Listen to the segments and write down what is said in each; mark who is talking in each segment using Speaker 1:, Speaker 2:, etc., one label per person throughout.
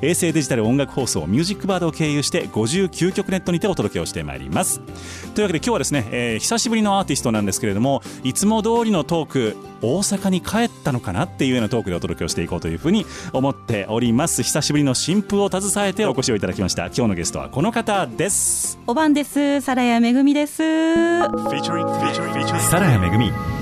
Speaker 1: 衛星デジタル音楽放送ミュージックバードを経由して59曲ネットにてお届けをしてまいります。というわけで今日はですね、えー久しぶりのアーティストなんですけれどもいつも通りのトーク大阪に帰ったのかなっていうようなトークでお届けをしていこうというふうに思っております。久しぶりの新風を携えてお越しをいただきました。今日のゲストはこの方です。
Speaker 2: おばんです。サラヤめぐみです。
Speaker 1: サラヤめぐみ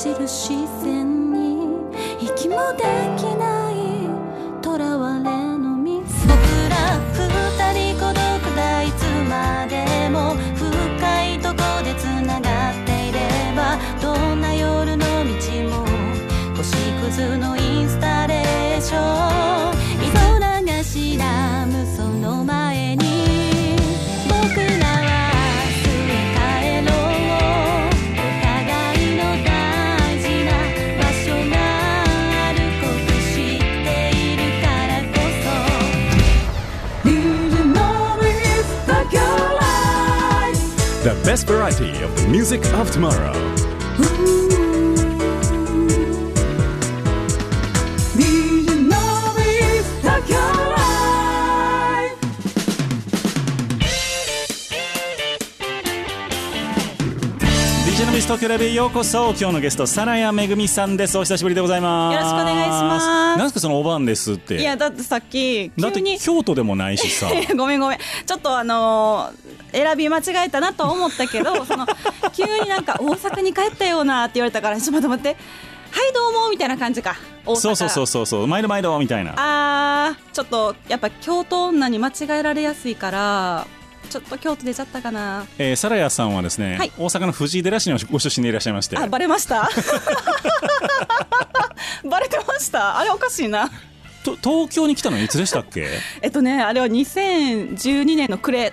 Speaker 2: なじる視線に息もできない
Speaker 1: variety of the music of tomorrow.
Speaker 2: Tokyo Life
Speaker 1: DJ のビス東京ライブへようこそ。今日のゲストサラヤめぐみさんです。お久しぶりでございます。
Speaker 2: よろしくお願いします。
Speaker 1: なんですかそのおばんですって。
Speaker 2: いやだってさっき
Speaker 1: だって
Speaker 2: 急に。
Speaker 1: 京都でもないしさ。
Speaker 2: ごめんごめん。ちょっとあのー選び間違えたなと思ったけど その急になんか大阪に帰ったようなって言われたからちょっと待って待ってはいどうもみたいな感じか。大阪。
Speaker 1: そうそうそうそうそう。毎度毎度みたいな。
Speaker 2: あーちょっとやっぱ京都女に間違えられやすいからちょっと京都出ちゃったかな。
Speaker 1: えー、サラヤさんはですね、
Speaker 2: はい。
Speaker 1: 大阪の藤井寺市のご出身でいらっしゃいまして。
Speaker 2: あバレました？バレてました？あれおかしいな。
Speaker 1: と東京に来たのいつでしたっけ？
Speaker 2: えっとねあれは2012年の暮れ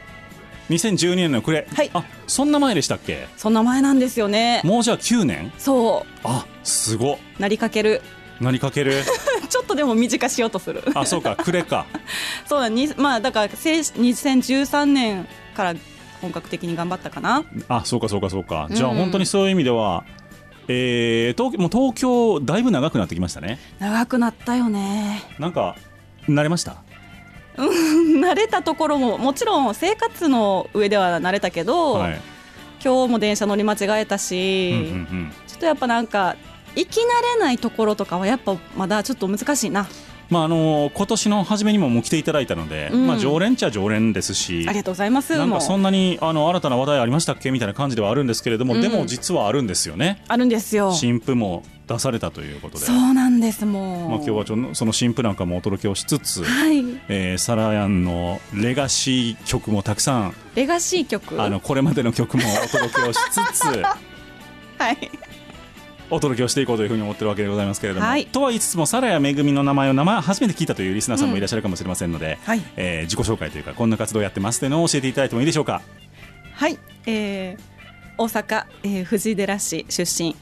Speaker 1: 2012年の暮れ、
Speaker 2: はい。
Speaker 1: あそんな前でしたっけ？
Speaker 2: そんな前なんですよね。
Speaker 1: もうじゃあ9年？
Speaker 2: そ
Speaker 1: あすご。
Speaker 2: なりかける。
Speaker 1: なりかける？
Speaker 2: ちょっとでも短しようとする。
Speaker 1: あそうか。暮れか。
Speaker 2: そうだ。にまあだからせい2013年から本格的に頑張ったかな。
Speaker 1: あそうかそうかそうか。じゃあ
Speaker 2: うん
Speaker 1: 本当にそういう意味では、えー、東京もう東京だいぶ長くなってきましたね。
Speaker 2: 長くなったよね。
Speaker 1: なんか慣れました？
Speaker 2: 慣れたところももちろん生活の上では慣れたけど、
Speaker 1: はい、
Speaker 2: 今日も電車乗り間違えたし、
Speaker 1: うんうんうん。
Speaker 2: ちょっとやっぱなんか生き慣れないところとかはやっぱまだちょっと難しいな。
Speaker 1: まああの今年の初めにももう来ていただいたので、
Speaker 2: うん。
Speaker 1: まあ、常連っちゃ常連ですし
Speaker 2: ありがとうございます
Speaker 1: なんかそんなにあの新たな話題ありましたっけ？みたいな感じではあるんですけれども、
Speaker 2: うん。
Speaker 1: でも実はあるんですよね。
Speaker 2: あるんですよ。
Speaker 1: 新譜も出されたということで。
Speaker 2: そうなんですもう、
Speaker 1: まあ、今日はちょっとその新譜なんかもお届けをしつつ、
Speaker 2: はい。
Speaker 1: えーサラヤンのレガシー曲もたくさん。
Speaker 2: レガシー曲？
Speaker 1: あのこれまでの曲もお届けをしつつ
Speaker 2: はい。
Speaker 1: お届けをしていこうというふうに思ってるわけでございますけれども、
Speaker 2: はい。
Speaker 1: とは言いつつもサラヤめぐみの名前を生初めて聞いたというリスナーさんもいらっしゃるかもしれませんので、
Speaker 2: はい。
Speaker 1: えー自己紹介というかこんな活動をやってますというのを教えていただいてもいいでしょうか？
Speaker 2: はい、えー、大阪、えー、藤井寺市出身、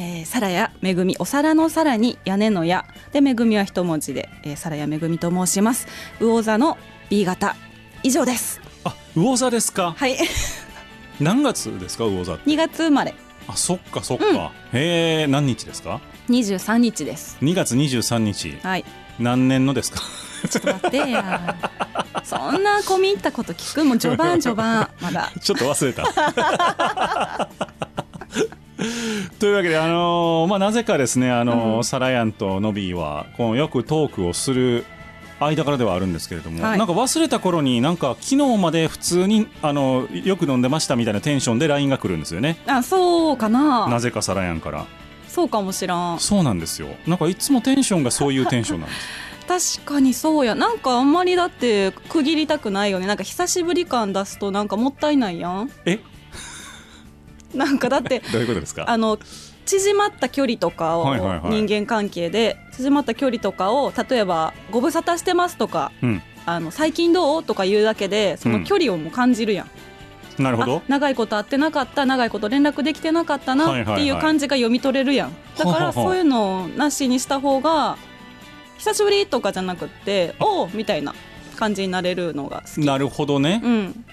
Speaker 2: えー、サラヤめぐみお皿の皿に屋根の屋。でめぐみは一文字で、えー、サラヤめぐみと申します。魚座の B 型。以上です。
Speaker 1: あ魚座ですか？
Speaker 2: はい。
Speaker 1: 何月ですか魚座って
Speaker 2: ？2月生まれ。
Speaker 1: あそっかそっか、へえ何日ですか
Speaker 2: ？23日です。
Speaker 1: 2月23日。
Speaker 2: はい。
Speaker 1: 何年のですか？
Speaker 2: ちょっと待ってや。そんな込み入ったこと聞く？もう序盤序盤。まだ。
Speaker 1: ちょっと忘れた というわけで、あのーまあ、なぜかですね、あのー
Speaker 2: うん。
Speaker 1: サラヤンとノビーはこのよくトークをする間からではあるんですけれども、
Speaker 2: はい。
Speaker 1: なんか忘れた頃になんか昨日まで普通にあのよく飲んでましたみたいなテンションで LINE が来るんですよね。
Speaker 2: あそうかな。
Speaker 1: なぜかサラヤンから。
Speaker 2: そうかもしらん。
Speaker 1: そうなんですよ。なんかいつもテンションがそういうテンションなんです。
Speaker 2: 確かにそうや。なんかあんまりだって区切りたくないよね。なんか久しぶり感出すとなんかもったいないやん。
Speaker 1: え
Speaker 2: なんかだって
Speaker 1: どういうことですか？
Speaker 2: あの縮まった距離とかを人間関係で縮まった距離とかを例えば「ご無沙汰してます」とか
Speaker 1: うん「
Speaker 2: あの最近どう?」とか言うだけでその距離をもう感じるやん、
Speaker 1: なるほど。
Speaker 2: あ長いこと会ってなかった長いこと連絡できてなかったなっていう感じが読み取れるやん。だからそういうのをなしにした方が久しぶりとかじゃなくっておうみたいな感じになれるのが好き。
Speaker 1: なるほどね、
Speaker 2: うん。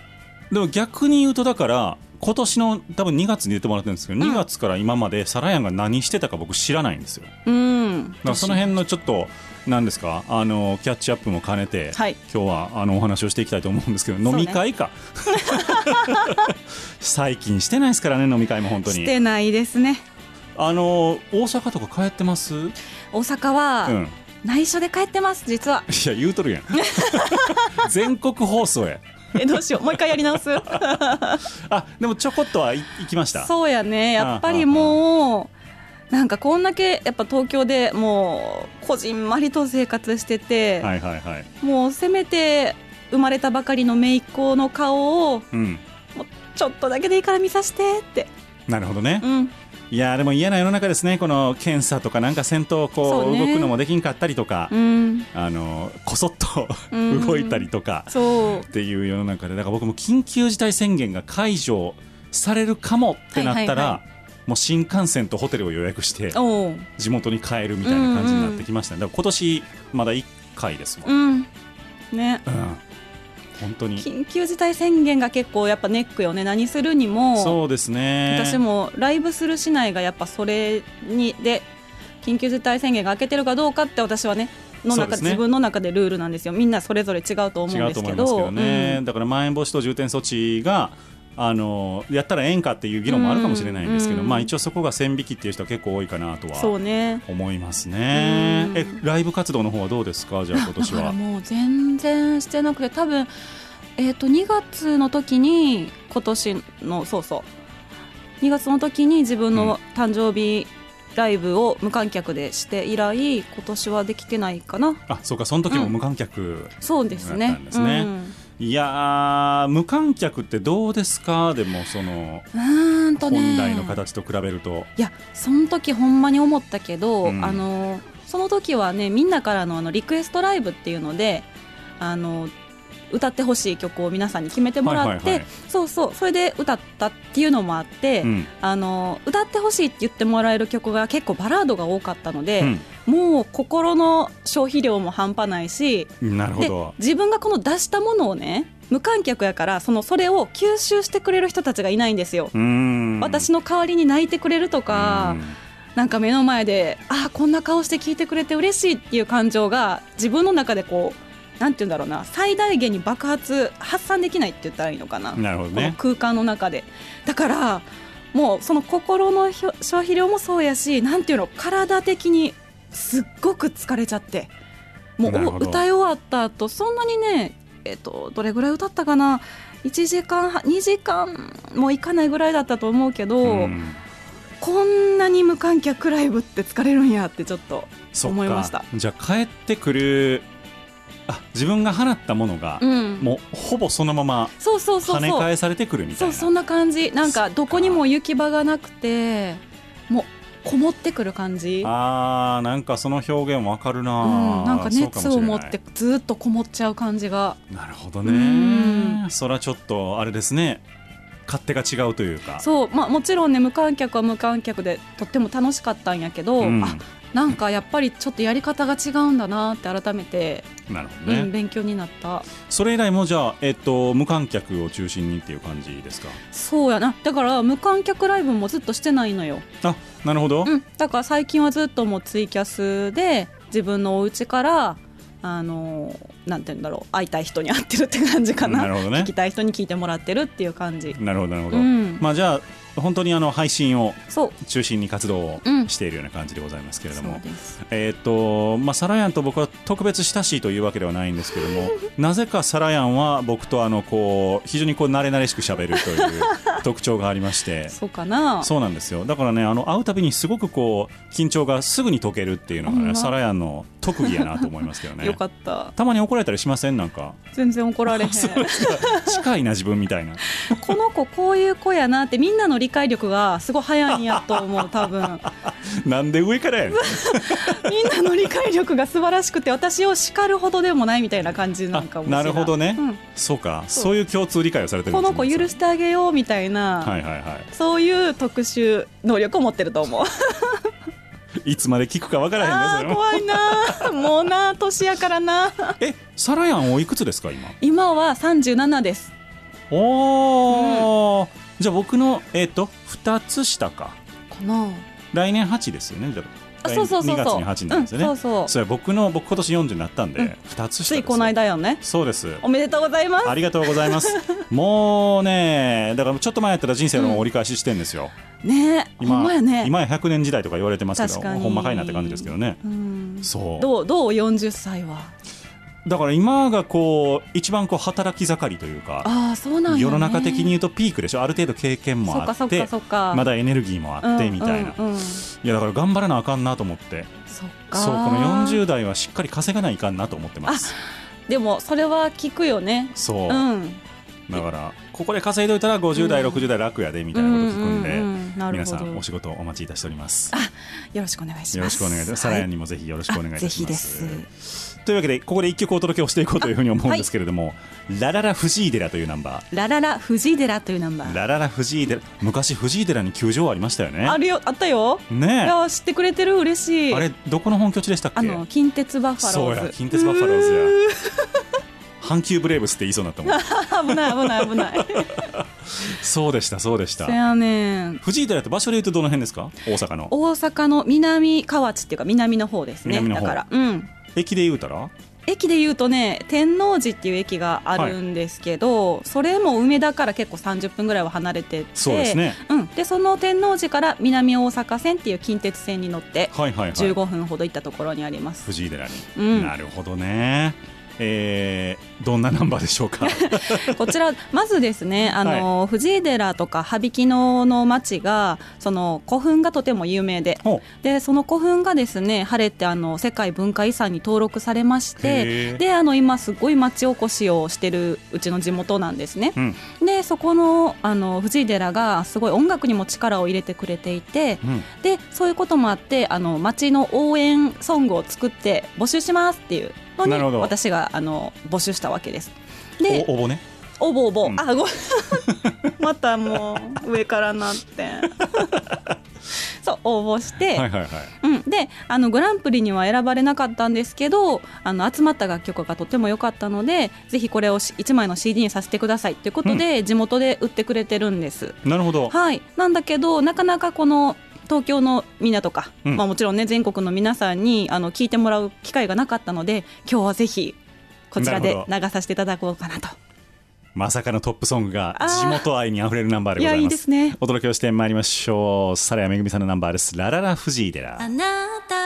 Speaker 1: でも逆に言うとだから今年の多分2月に出てもらってるんですけど、
Speaker 2: うん。
Speaker 1: 2月から今までサラヤンが何してたか僕知らないんですよ。
Speaker 2: うん。
Speaker 1: だからその辺のちょっと何ですかあのキャッチアップも兼ねて、
Speaker 2: はい。
Speaker 1: 今日はあのお話をしていきたいと思うんですけど、
Speaker 2: ね。
Speaker 1: 飲み会か。最近してないですからね飲み会も本当に。
Speaker 2: してないですね。
Speaker 1: あの大阪とか帰ってます？うん
Speaker 2: 大阪は内緒で帰ってます実は。
Speaker 1: いや言うとるやん。全国放送や
Speaker 2: えどうしよう。もう一回やり直す。
Speaker 1: あでもちょこっとはい行きました。
Speaker 2: そうやね。やっぱりもうなんかこんだけやっぱ東京でもうこじんまりと生活してて、
Speaker 1: はいはいはい。
Speaker 2: もうせめて生まれたばかりの姪っ子の顔を
Speaker 1: うん。
Speaker 2: ちょっとだけでいいから見させてって。
Speaker 1: なるほどね、
Speaker 2: うん
Speaker 1: いやーでも嫌な世の中ですねこの検査とかなんか戦闘こ
Speaker 2: そううね。
Speaker 1: 動くのもできんかったりとか、
Speaker 2: うん。
Speaker 1: あのこそっと
Speaker 2: うん。
Speaker 1: 動いたりとかっていう世の中でだから僕も緊急事態宣言が解除されるかもってなったら、
Speaker 2: はいはいは
Speaker 1: もう新幹線とホテルを予約して地元に帰るみたいな感じになってきましたね、だから今年まだ1回ですもん、うん。
Speaker 2: うん。ね
Speaker 1: 本当に。
Speaker 2: 緊急事態宣言が結構やっぱネックよね。何するにも。
Speaker 1: そうですね。
Speaker 2: 私もライブするしないがやっぱそれにで緊急事態宣言が明けてるかどうかって私はねの中
Speaker 1: ね。
Speaker 2: 自分の中でルールなんですよ。みんなそれぞれ違うと思うんですけど。
Speaker 1: ね、
Speaker 2: うん。
Speaker 1: だからまん延防止等重点措置があのやったらええんかっていう議論もあるかもしれないんですけど、
Speaker 2: うん。
Speaker 1: まあ、一応そこが線引きっていう人は結構多いかなとは
Speaker 2: ね。
Speaker 1: 思いますね。
Speaker 2: うん。
Speaker 1: えライブ活動の方はどうですか？じゃあ今年は。
Speaker 2: もう全然してなくて多分えっ、と2月の時に今年のそうそう。2月の時に自分の誕生日ライブを無観客でして以来今年はできてないかな。
Speaker 1: あそうかその時も無観客、
Speaker 2: そうです
Speaker 1: だっ
Speaker 2: ね
Speaker 1: たんですね。
Speaker 2: うん
Speaker 1: いやー無観客ってどうですか？でもその
Speaker 2: うーんとね。
Speaker 1: 本来の形と比べると、
Speaker 2: いやその時ほんまに思ったけど、
Speaker 1: うん。
Speaker 2: あのその時はねみんなからのあのリクエストライブっていうのであの歌ってほしい曲を皆さんに決めてもらって、そうそうそれで歌ったっていうのもあって、
Speaker 1: うん。
Speaker 2: あの歌ってほしいって言ってもらえる曲が結構バラードが多かったので、
Speaker 1: うん。
Speaker 2: もう心の消費量も半端ないしで
Speaker 1: なるほど。
Speaker 2: 自分がこの出したものをね無観客やからそのそれを吸収してくれる人たちがいないんですよ。私の代わりに泣いてくれるとか、なんか目の前であーこんな顔して聞いてくれて嬉しいっていう感情が自分の中でこうなんて言うんだろうな最大限に爆発発散できないって言ったらいいのかな、
Speaker 1: うんなるほど
Speaker 2: この
Speaker 1: ね
Speaker 2: 空間の中で。だからもうその心の消費量もそうやしなんていうの体的にすっごく疲れちゃって。もう歌い終わった後そんなにねえっとどれぐらい歌ったかな。1時間半2時間もいかないぐらいだったと思うけど、
Speaker 1: うん。
Speaker 2: こんなに無観客ライブって疲れるんやってちょっと思いました。
Speaker 1: か。じゃあ帰ってくるあ自分が放ったものが、
Speaker 2: うん。
Speaker 1: もうほぼそのまま
Speaker 2: そうそうそう
Speaker 1: 跳ね返されてくるみたいうな。
Speaker 2: そそんな感じ。なんかどこにも行き場がなくてもうこもってくる感じ。
Speaker 1: あーなんかその表現わかるな、
Speaker 2: うん、なんか熱を持ってずっとこもっちゃう感じが。
Speaker 1: なるほど
Speaker 2: う
Speaker 1: ね
Speaker 2: ん。
Speaker 1: そらちょっとあれですね。勝手が違うというか。
Speaker 2: そう、まあ、もちろんね無観客は無観客でとっても楽しかったんやけど、
Speaker 1: うん。
Speaker 2: あなんかやっぱりちょっとやり方が違うんだなって改めて、
Speaker 1: なるほどね、
Speaker 2: うん、勉強になった。
Speaker 1: それ以来もじゃあ、えっと、無観客を中心にっていう感じですか？
Speaker 2: そうやな。だから無観客ライブもずっとしてないのよ、
Speaker 1: あなるほど、
Speaker 2: うん、だから最近はずっともうツイキャスで自分のお家からあのなんて言うんだろう。会いたい人に会ってるって感じかな。
Speaker 1: なるほどね。
Speaker 2: 聞きたい人に聞いてもらってるっていう感じ。
Speaker 1: なるほどなるほど、
Speaker 2: うん。
Speaker 1: まあじゃあ本当にあの配信を中心に活動を
Speaker 2: うん。
Speaker 1: しているような感じでございますけれども、
Speaker 2: です。
Speaker 1: えーっとまあ、サラヤンと僕は特別親しいというわけではないんですけども なぜかサラヤンは僕とあのこう非常にこう慣れ慣れしく喋るという特徴がありまして。
Speaker 2: そうかな。
Speaker 1: そうなんですよ。だからねあの会うたびにすごくこう緊張がすぐに解けるっていうのが、ね、サラヤンの特技やなと思いますけどね。
Speaker 2: よかった。
Speaker 1: たまに怒られたりしません？なんか。
Speaker 2: 全然怒られへん。
Speaker 1: 近いな自分みたいな。
Speaker 2: この子こういう子やなってみんなの理解力がすごい早いんやと思う 多分。
Speaker 1: なんで上からやねん。
Speaker 2: みんなの理解力が素晴らしくて私を叱るほどでもないみたいな感じなんかも
Speaker 1: なるほどね。
Speaker 2: うん。
Speaker 1: そうか。
Speaker 2: そう。
Speaker 1: いう共通理解をされてる
Speaker 2: この子許してあげようみたいな、
Speaker 1: はいはいは
Speaker 2: そういう特殊能力を持ってると思う。
Speaker 1: い いつまで聞くかわからへんね
Speaker 2: 怖いな。もうな年やからな。
Speaker 1: えサラヤンおいくつですか今？
Speaker 2: 今は37です。
Speaker 1: おー、じゃあ僕のえっ、と2つ下か。
Speaker 2: かな。
Speaker 1: 来年8ですよね。じゃ
Speaker 2: あそうそうそうそう。
Speaker 1: 2月に8になるんですよね、
Speaker 2: うんそうそう。
Speaker 1: それ僕の僕今年40になったんで、
Speaker 2: うん。
Speaker 1: 2つ下
Speaker 2: ついこの間よね。
Speaker 1: そうです。
Speaker 2: おめでとうございます。
Speaker 1: ありがとうございます。もうねだからちょっと前やったら人生の折り返ししてんですよ、
Speaker 2: ねえほんまやね。
Speaker 1: 今や100年時代とか言われてますけどほんまかいなって感じですけどね。
Speaker 2: うん。
Speaker 1: そう。
Speaker 2: どうどう？40歳は
Speaker 1: だから今がこう一番こう働き盛りというか
Speaker 2: ああそうなんや、ね、
Speaker 1: 世の中的に言うとピークでしょ。ある程度経験もあって
Speaker 2: そっか
Speaker 1: まだエネルギーもあってみたいな、
Speaker 2: うんうんうん。
Speaker 1: いやだから頑張らなあかんなと思って。
Speaker 2: そ
Speaker 1: うこの40代はしっかり稼がないかんなと思ってます。
Speaker 2: でもそれは聞くよね。
Speaker 1: そう、
Speaker 2: うん。
Speaker 1: だからここで稼いどいたら50代、
Speaker 2: うん。
Speaker 1: 60代楽やでみたいなこと聞くんで、
Speaker 2: うううんなる
Speaker 1: 皆さんお仕事お待ちいたしております。
Speaker 2: よろしくお願いします。
Speaker 1: よろしくお願いします、サラヤンにもぜひよろしくお願いいたしますというわけでここで一曲お届けをしていこうというふうに思うんですけれども「ラララ藤井寺」というナンバ
Speaker 2: ラララ藤井寺というナンバー。
Speaker 1: ーラララ藤井寺昔藤井寺に球場ありましたよね。
Speaker 2: あるよあったよ。い
Speaker 1: ね。え
Speaker 2: や知ってくれてる嬉しい。
Speaker 1: あれどこの本拠地でしたっけ？
Speaker 2: あの近鉄バッファロ
Speaker 1: そう
Speaker 2: ーズ
Speaker 1: や近鉄バッファローズや。阪急ブレーブスって言いそうになったもん。
Speaker 2: や 危ない危ない危ない。
Speaker 1: そうでしたそうでした。藤井寺って場所で言うとどの辺ですか？大阪の。
Speaker 2: 大阪の南河内っていうか南の方ですね。
Speaker 1: 南の方。
Speaker 2: だから。うん
Speaker 1: 駅で言うたら？
Speaker 2: 駅で言うとね天王寺っていう駅があるんですけど、それも梅田から結構30分ぐらいは離れてて
Speaker 1: そうですね。
Speaker 2: うん、でその天王寺から南大阪線っていう近鉄線に乗って
Speaker 1: はいはいはい。
Speaker 2: 15分ほど行ったところにあります、
Speaker 1: 藤井寺に、
Speaker 2: うん。
Speaker 1: なるほどねえー、どんなナンバーでしょうか？
Speaker 2: こちらまずですねあの、藤井寺とか羽曳野の町がその古墳がとても有名で
Speaker 1: ほ
Speaker 2: でその古墳がですね晴れてあの世界文化遺産に登録されまし
Speaker 1: へ
Speaker 2: て
Speaker 1: ー
Speaker 2: であの今すごい町おこしをしてるうちの地元なんですね。
Speaker 1: う、うん。
Speaker 2: でそこのあの藤井寺がすごい音楽にも力を入れてくれていて
Speaker 1: うん、
Speaker 2: でそういうこともあってあの町の応援ソングを作って募集しますっていうのに私があの募集したわけです。で
Speaker 1: お応募ね。
Speaker 2: 応募応募、
Speaker 1: うん。
Speaker 2: あご またもう上からなって。そう応募して、
Speaker 1: はいはいはい。
Speaker 2: うん、であのグランプリには選ばれなかったんですけどあの集まった楽曲がとても良かったのでぜひこれを1枚の CD にさせてくださいということで、地元で売ってくれてるんです。
Speaker 1: なるほど。
Speaker 2: はい、なんだけどなかなかこの東京のみんなとか、
Speaker 1: うん。
Speaker 2: まあ、もちろんね全国の皆さんにあの聞いてもらう機会がなかったので今日はぜひこちらで流させていただこうかなと。
Speaker 1: まさかのトップソングが地元愛にあふれるナンバーでございます。
Speaker 2: いやいいですね。
Speaker 1: お届けをしてまいりましょう。サラヤめぐみさんのナンバーです。ラララ藤井寺。
Speaker 2: あなた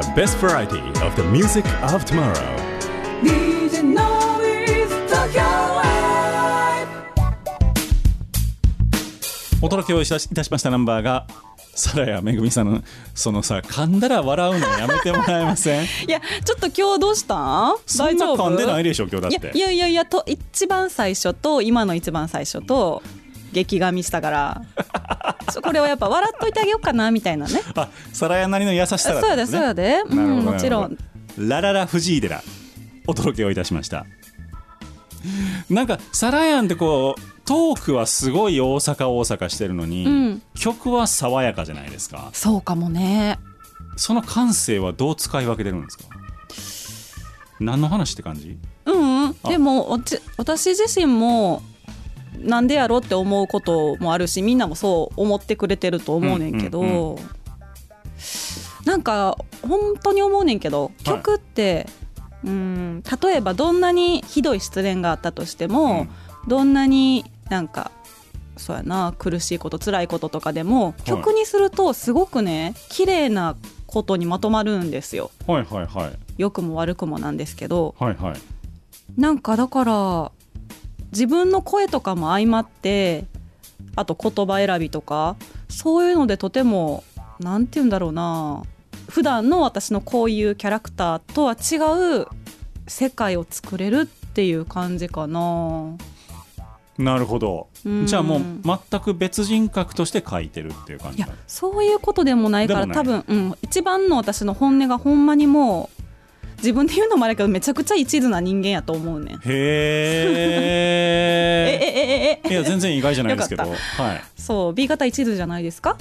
Speaker 3: The best variety of the music of tomorrow.
Speaker 4: DJ Noise Tokyo Live
Speaker 1: お届けをいたしいたしましたナンバーがさらやめぐみさんのそのさ噛んだら笑うのやめてもらえません？
Speaker 2: いやちょっと今日どうした？ん
Speaker 1: そんな噛んでないでしょ今日だって。
Speaker 2: いやいやいやと一番最初と今の一番最初と激噛みしたから。これはやっぱ笑っといてあげようかなみたいなね。
Speaker 1: あさらやなりの優しさ
Speaker 2: そうやでそうやで、うん、もちろん。
Speaker 1: ラララ藤井寺お届けをいたしました。なんかサラヤンってこうトークはすごい大阪大阪してるのに、
Speaker 2: うん。
Speaker 1: 曲は爽やかじゃないですか。
Speaker 2: そうかもね。
Speaker 1: その感性はどう使い分けてるんですか？何の話って感じ？
Speaker 2: うんうん。
Speaker 1: あ。
Speaker 2: でも私自身もなんでやろって思うこともあるしみんなもそう思ってくれてると思うねんけど、
Speaker 1: うんう
Speaker 2: なんか本当に思うねんけど
Speaker 1: はい。
Speaker 2: 曲って、うん例えばどんなにひどい失恋があったとしても、どんなになんかそうやな苦しいこと辛いこととかでも曲にするとすごくね綺麗なことにまとまるんですよ。
Speaker 1: はいはいはい。
Speaker 2: 良くも悪くもなんですけど
Speaker 1: はいはい。
Speaker 2: なんかだから自分の声とかも相まってあと言葉選びとかそういうのでとてもなんて言うんだろうな普段の私のこういうキャラクターとは違う世界を作れるっていう感じかな。
Speaker 1: なるほど。
Speaker 2: うん。
Speaker 1: じゃあもう全く別人格として書いてるっていう感
Speaker 2: いやそういうことでもないから多分、うん、一番の私の本音がほんまにもう自分で言うのもあれやけどめちゃくちゃ一途な人間やと思うね
Speaker 1: へ
Speaker 2: ええええ
Speaker 1: え。いや全然意外じゃないですけど。
Speaker 2: よ
Speaker 1: はい。
Speaker 2: そう B 型一途じゃないですか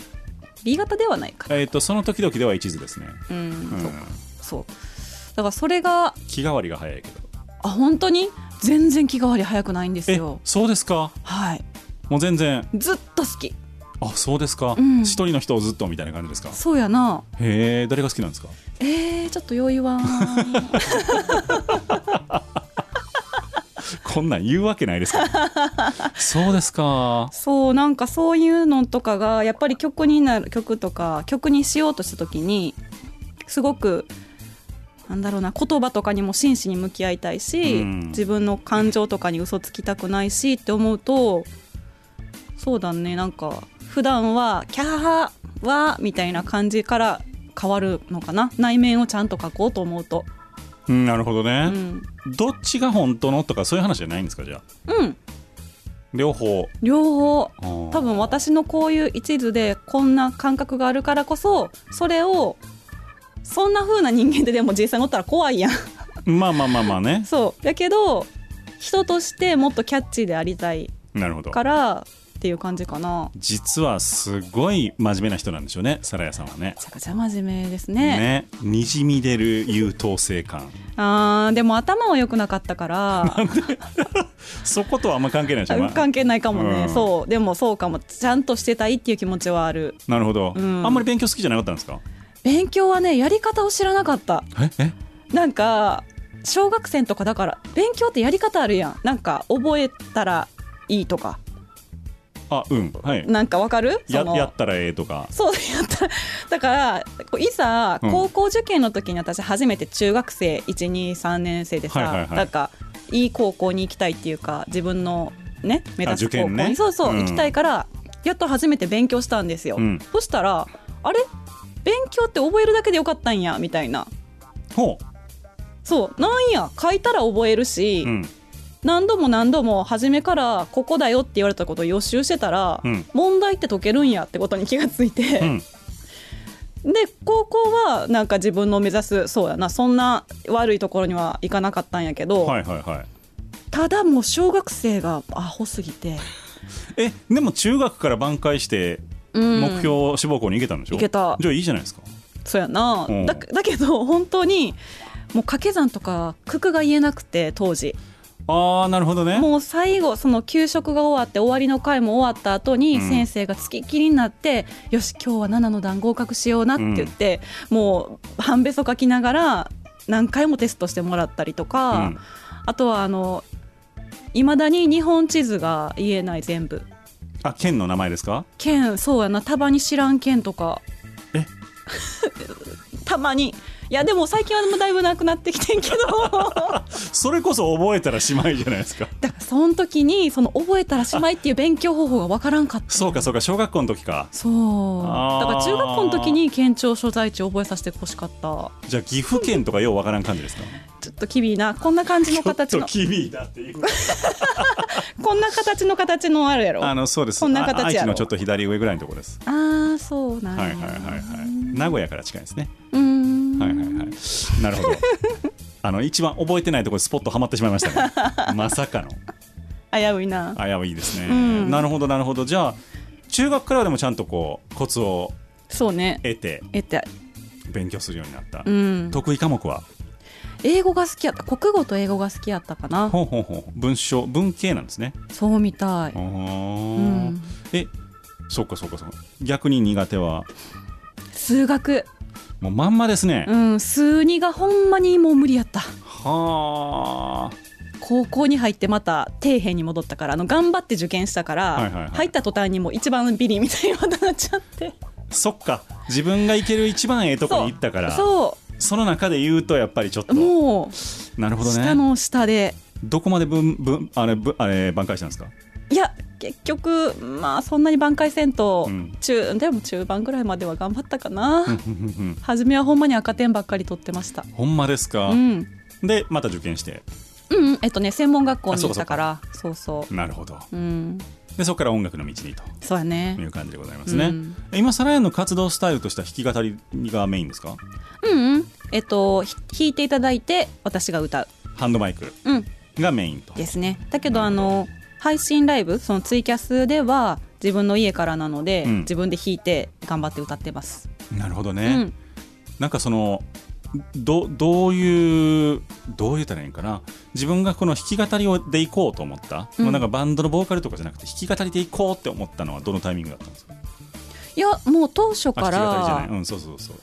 Speaker 2: ？B 型ではないか。
Speaker 1: えっ、とその時々では一途ですね、
Speaker 2: うん、
Speaker 1: うん。
Speaker 2: そう。そう。だからそれが
Speaker 1: 気変わりが早いけど。
Speaker 2: あ本当に？全然気変わり早くないんです
Speaker 1: え
Speaker 2: よ
Speaker 1: そうですか？
Speaker 2: はい。
Speaker 1: もう全然。
Speaker 2: ずっと好き
Speaker 1: あそうですか。
Speaker 2: うん。
Speaker 1: 一、人の人をずっとみたいな感じですか。
Speaker 2: そうやな。
Speaker 1: へえ誰が好きなんですか？
Speaker 2: えー、ちょっと余裕は
Speaker 1: こんなん言うわけないですか。らそうですか。
Speaker 2: そうなんかそういうのとかがやっぱり曲になる曲とか曲にしようとした時にすごくなんだろうな言葉とかにも真摯に向き合いたいし、
Speaker 1: うん。
Speaker 2: 自分の感情とかに嘘つきたくないしって思うとそうだねなんか普段はキャーはみたいな感じから変わるのかな？内面をちゃんと書こうと思うと。
Speaker 1: うんなるほどね。
Speaker 2: う、ん、
Speaker 1: どっちが本当のとかそういう話じゃないんですかじゃあ？
Speaker 2: うん、
Speaker 1: 両方。
Speaker 2: 両方。
Speaker 1: 多
Speaker 2: 多分私のこういう一途でこんな感覚があるからこそそれをそんな風な人間ででも実際乗ったら怖いやん。
Speaker 1: まあまあまあまあね。
Speaker 2: そう。だけど人としてもっとキャッチーでありたい
Speaker 1: なるほど。
Speaker 2: からっていう感じかな。
Speaker 1: 実はすごい真面目な人なんでしょうねサラヤさんはね。
Speaker 2: めちゃくちゃ真面目ですね。
Speaker 1: ね。にじみ出る優等生感。
Speaker 2: あーでも頭は良くなかったから。
Speaker 1: そことはあんま関係ないでしょ、まあ
Speaker 2: 関係ないかもね、
Speaker 1: うん。
Speaker 2: そう。でもそうかも。ちゃんとしてたいっていう気持ちはある。
Speaker 1: なるほど、
Speaker 2: うん。
Speaker 1: あんまり勉強好きじゃなかったんですか？
Speaker 2: 勉強はねやり方を知らなかった。
Speaker 1: ええ？
Speaker 2: なんか小学生とかだから勉強ってやり方あるやん。なんか覚えたらいいとか
Speaker 1: あうんはい。
Speaker 2: なんかわかる？
Speaker 1: や
Speaker 2: その
Speaker 1: やったらええとか。
Speaker 2: そうやっただからいざ
Speaker 1: うん。
Speaker 2: 高校受験の時に私初めて中学生123年生でさ、
Speaker 1: はいはいはい。
Speaker 2: なんかいい高校に行きたいっていうか自分のね目指す高校に、
Speaker 1: 験ね
Speaker 2: そうそう、
Speaker 1: うん。
Speaker 2: 行きたいからやっと初めて勉強したんですよ、
Speaker 1: うん。
Speaker 2: そしたらあれ？勉強って覚えるだけでよかったんやみたいな。
Speaker 1: ほ
Speaker 2: そうなんや書いたら覚えるし、
Speaker 1: ううん
Speaker 2: 何度も何度も初めからここだよって言われたことを予習してたら、
Speaker 1: うん。
Speaker 2: 問題って解けるんやってことに気がついて、
Speaker 1: うん。
Speaker 2: で高校はなんか自分の目指すそうやなそんな悪いところには行かなかったんやけど、
Speaker 1: はいはいはい。
Speaker 2: ただもう小学生がアホすぎて、
Speaker 1: えでも中学から挽回して
Speaker 2: うん。
Speaker 1: 目標志望校に行けたんでしょ、
Speaker 2: 行けた。
Speaker 1: じゃあいいじゃないですか。
Speaker 2: そうやな、
Speaker 1: うん。
Speaker 2: だだけど本当にもう掛け算とか九九が言えなくて当時
Speaker 1: ああなるほどね。
Speaker 2: もう最後その給食が終わって終わりの回も終わった後に
Speaker 1: うん。
Speaker 2: 先生がつきっきりになって、よし今日は7の段合格しようなって言って、もう半べそ書きながら何回もテストしてもらったりとか、
Speaker 1: うん。
Speaker 2: あとはあのいまだに日本地図が言えない全部。
Speaker 1: あ県の名前ですか？
Speaker 2: 県そうやなたまに知らん県とか。
Speaker 1: え？
Speaker 2: たまにいやでも最近はもうだいぶなくなってきてんけど。
Speaker 1: それこそ覚えたらしまいじゃないですか。
Speaker 2: だからその時にその覚えたらしまいっていう勉強方法がわからんかった。
Speaker 1: そうかそうか小学校の時か。
Speaker 2: そう。
Speaker 1: あー。
Speaker 2: だから中学校の時に県庁所在地覚えさせてほしかった。
Speaker 1: じゃあ岐阜県とかようわからん感じですか？
Speaker 2: ちょっときびいな。こんな感じの形の。
Speaker 1: ちょっとキビだっていう
Speaker 2: こんな形の形のあるやろ。
Speaker 1: あのそうです。
Speaker 2: こんな形やろ。
Speaker 1: あ愛知のちょっと左上ぐらいのところです。
Speaker 2: あーそうなんや。
Speaker 1: はいはいはいはい。名古屋から近いですね。
Speaker 2: うーん
Speaker 1: はいはいはい。なるほど。あの一番覚えてないところにスポットはまってしまいましたね。まさかの。
Speaker 2: 危ういな。
Speaker 1: 危ういですね、
Speaker 2: ん。
Speaker 1: なるほどなるほど。じゃあ中学からでもちゃんとこうコツを
Speaker 2: そうね。
Speaker 1: 得て
Speaker 2: えって
Speaker 1: 勉強するようになった、
Speaker 2: うん。
Speaker 1: 得意科目は？
Speaker 2: 英語が好きやった。国語と英語が好きやったかな。
Speaker 1: ほうほうほう。文章文系なんですね。
Speaker 2: そうみたい。うん。
Speaker 1: えそうかそうかそうか。逆に苦手は？
Speaker 2: 数学
Speaker 1: もうまんまですね、
Speaker 2: うん数二がほんまにもう無理やった。
Speaker 1: はあ。
Speaker 2: 高校に入ってまた底辺に戻ったからあの頑張って受験したから、
Speaker 1: はいはいはい。
Speaker 2: 入った途端にもう一番ビリみたいになっちゃって。
Speaker 1: そっか。自分が行ける一番ええとこに行ったから。そ
Speaker 2: そ
Speaker 1: の中で言うとやっぱりちょっと。
Speaker 2: うも
Speaker 1: なるほどね。
Speaker 2: う下の下で、
Speaker 1: どこまで分分あれぶあれ挽回したんですか？
Speaker 2: いや結局まあそんなに挽回せんと、
Speaker 1: うん。
Speaker 2: 中でも中盤ぐらいまでは頑張ったかな、
Speaker 1: うん。うんうん
Speaker 2: 初めはほんまに赤点ばっかり取ってました。
Speaker 1: ほんまですか、
Speaker 2: うん。
Speaker 1: でまた受験して。
Speaker 2: うんうん。えっとね専門学校に行ったから。そうそう
Speaker 1: なるほど。
Speaker 2: うん。
Speaker 1: でそこから音楽の道にと
Speaker 2: そうや
Speaker 1: い
Speaker 2: ね
Speaker 1: う感じでございますね、
Speaker 2: うん。
Speaker 1: 今サラヤンの活動スタイルとしては弾き語りがメインですか？
Speaker 2: うんうん。えっとひ弾いていただいて私が歌う。
Speaker 1: ハンドマイク
Speaker 2: うん。
Speaker 1: がメインと。
Speaker 2: ですね。だけどあの配信ライブそのツイキャスでは自分の家からなので、
Speaker 1: うん。
Speaker 2: 自分で弾いて頑張って歌ってます、
Speaker 1: なるほど
Speaker 2: う
Speaker 1: ね、
Speaker 2: ん、
Speaker 1: なんかそのどどういうどう言ったらいいんかな。自分がこの弾き語りをでいこうと思った、
Speaker 2: うん。
Speaker 1: もうなんかバンドのボーカルとかじゃなくて弾き語りでいこうって思ったのはどのタイミングだったんですか？
Speaker 2: いやもう当初
Speaker 1: あ
Speaker 2: か
Speaker 1: 弾き語りじゃない。
Speaker 2: ら
Speaker 1: うんそうそうそう。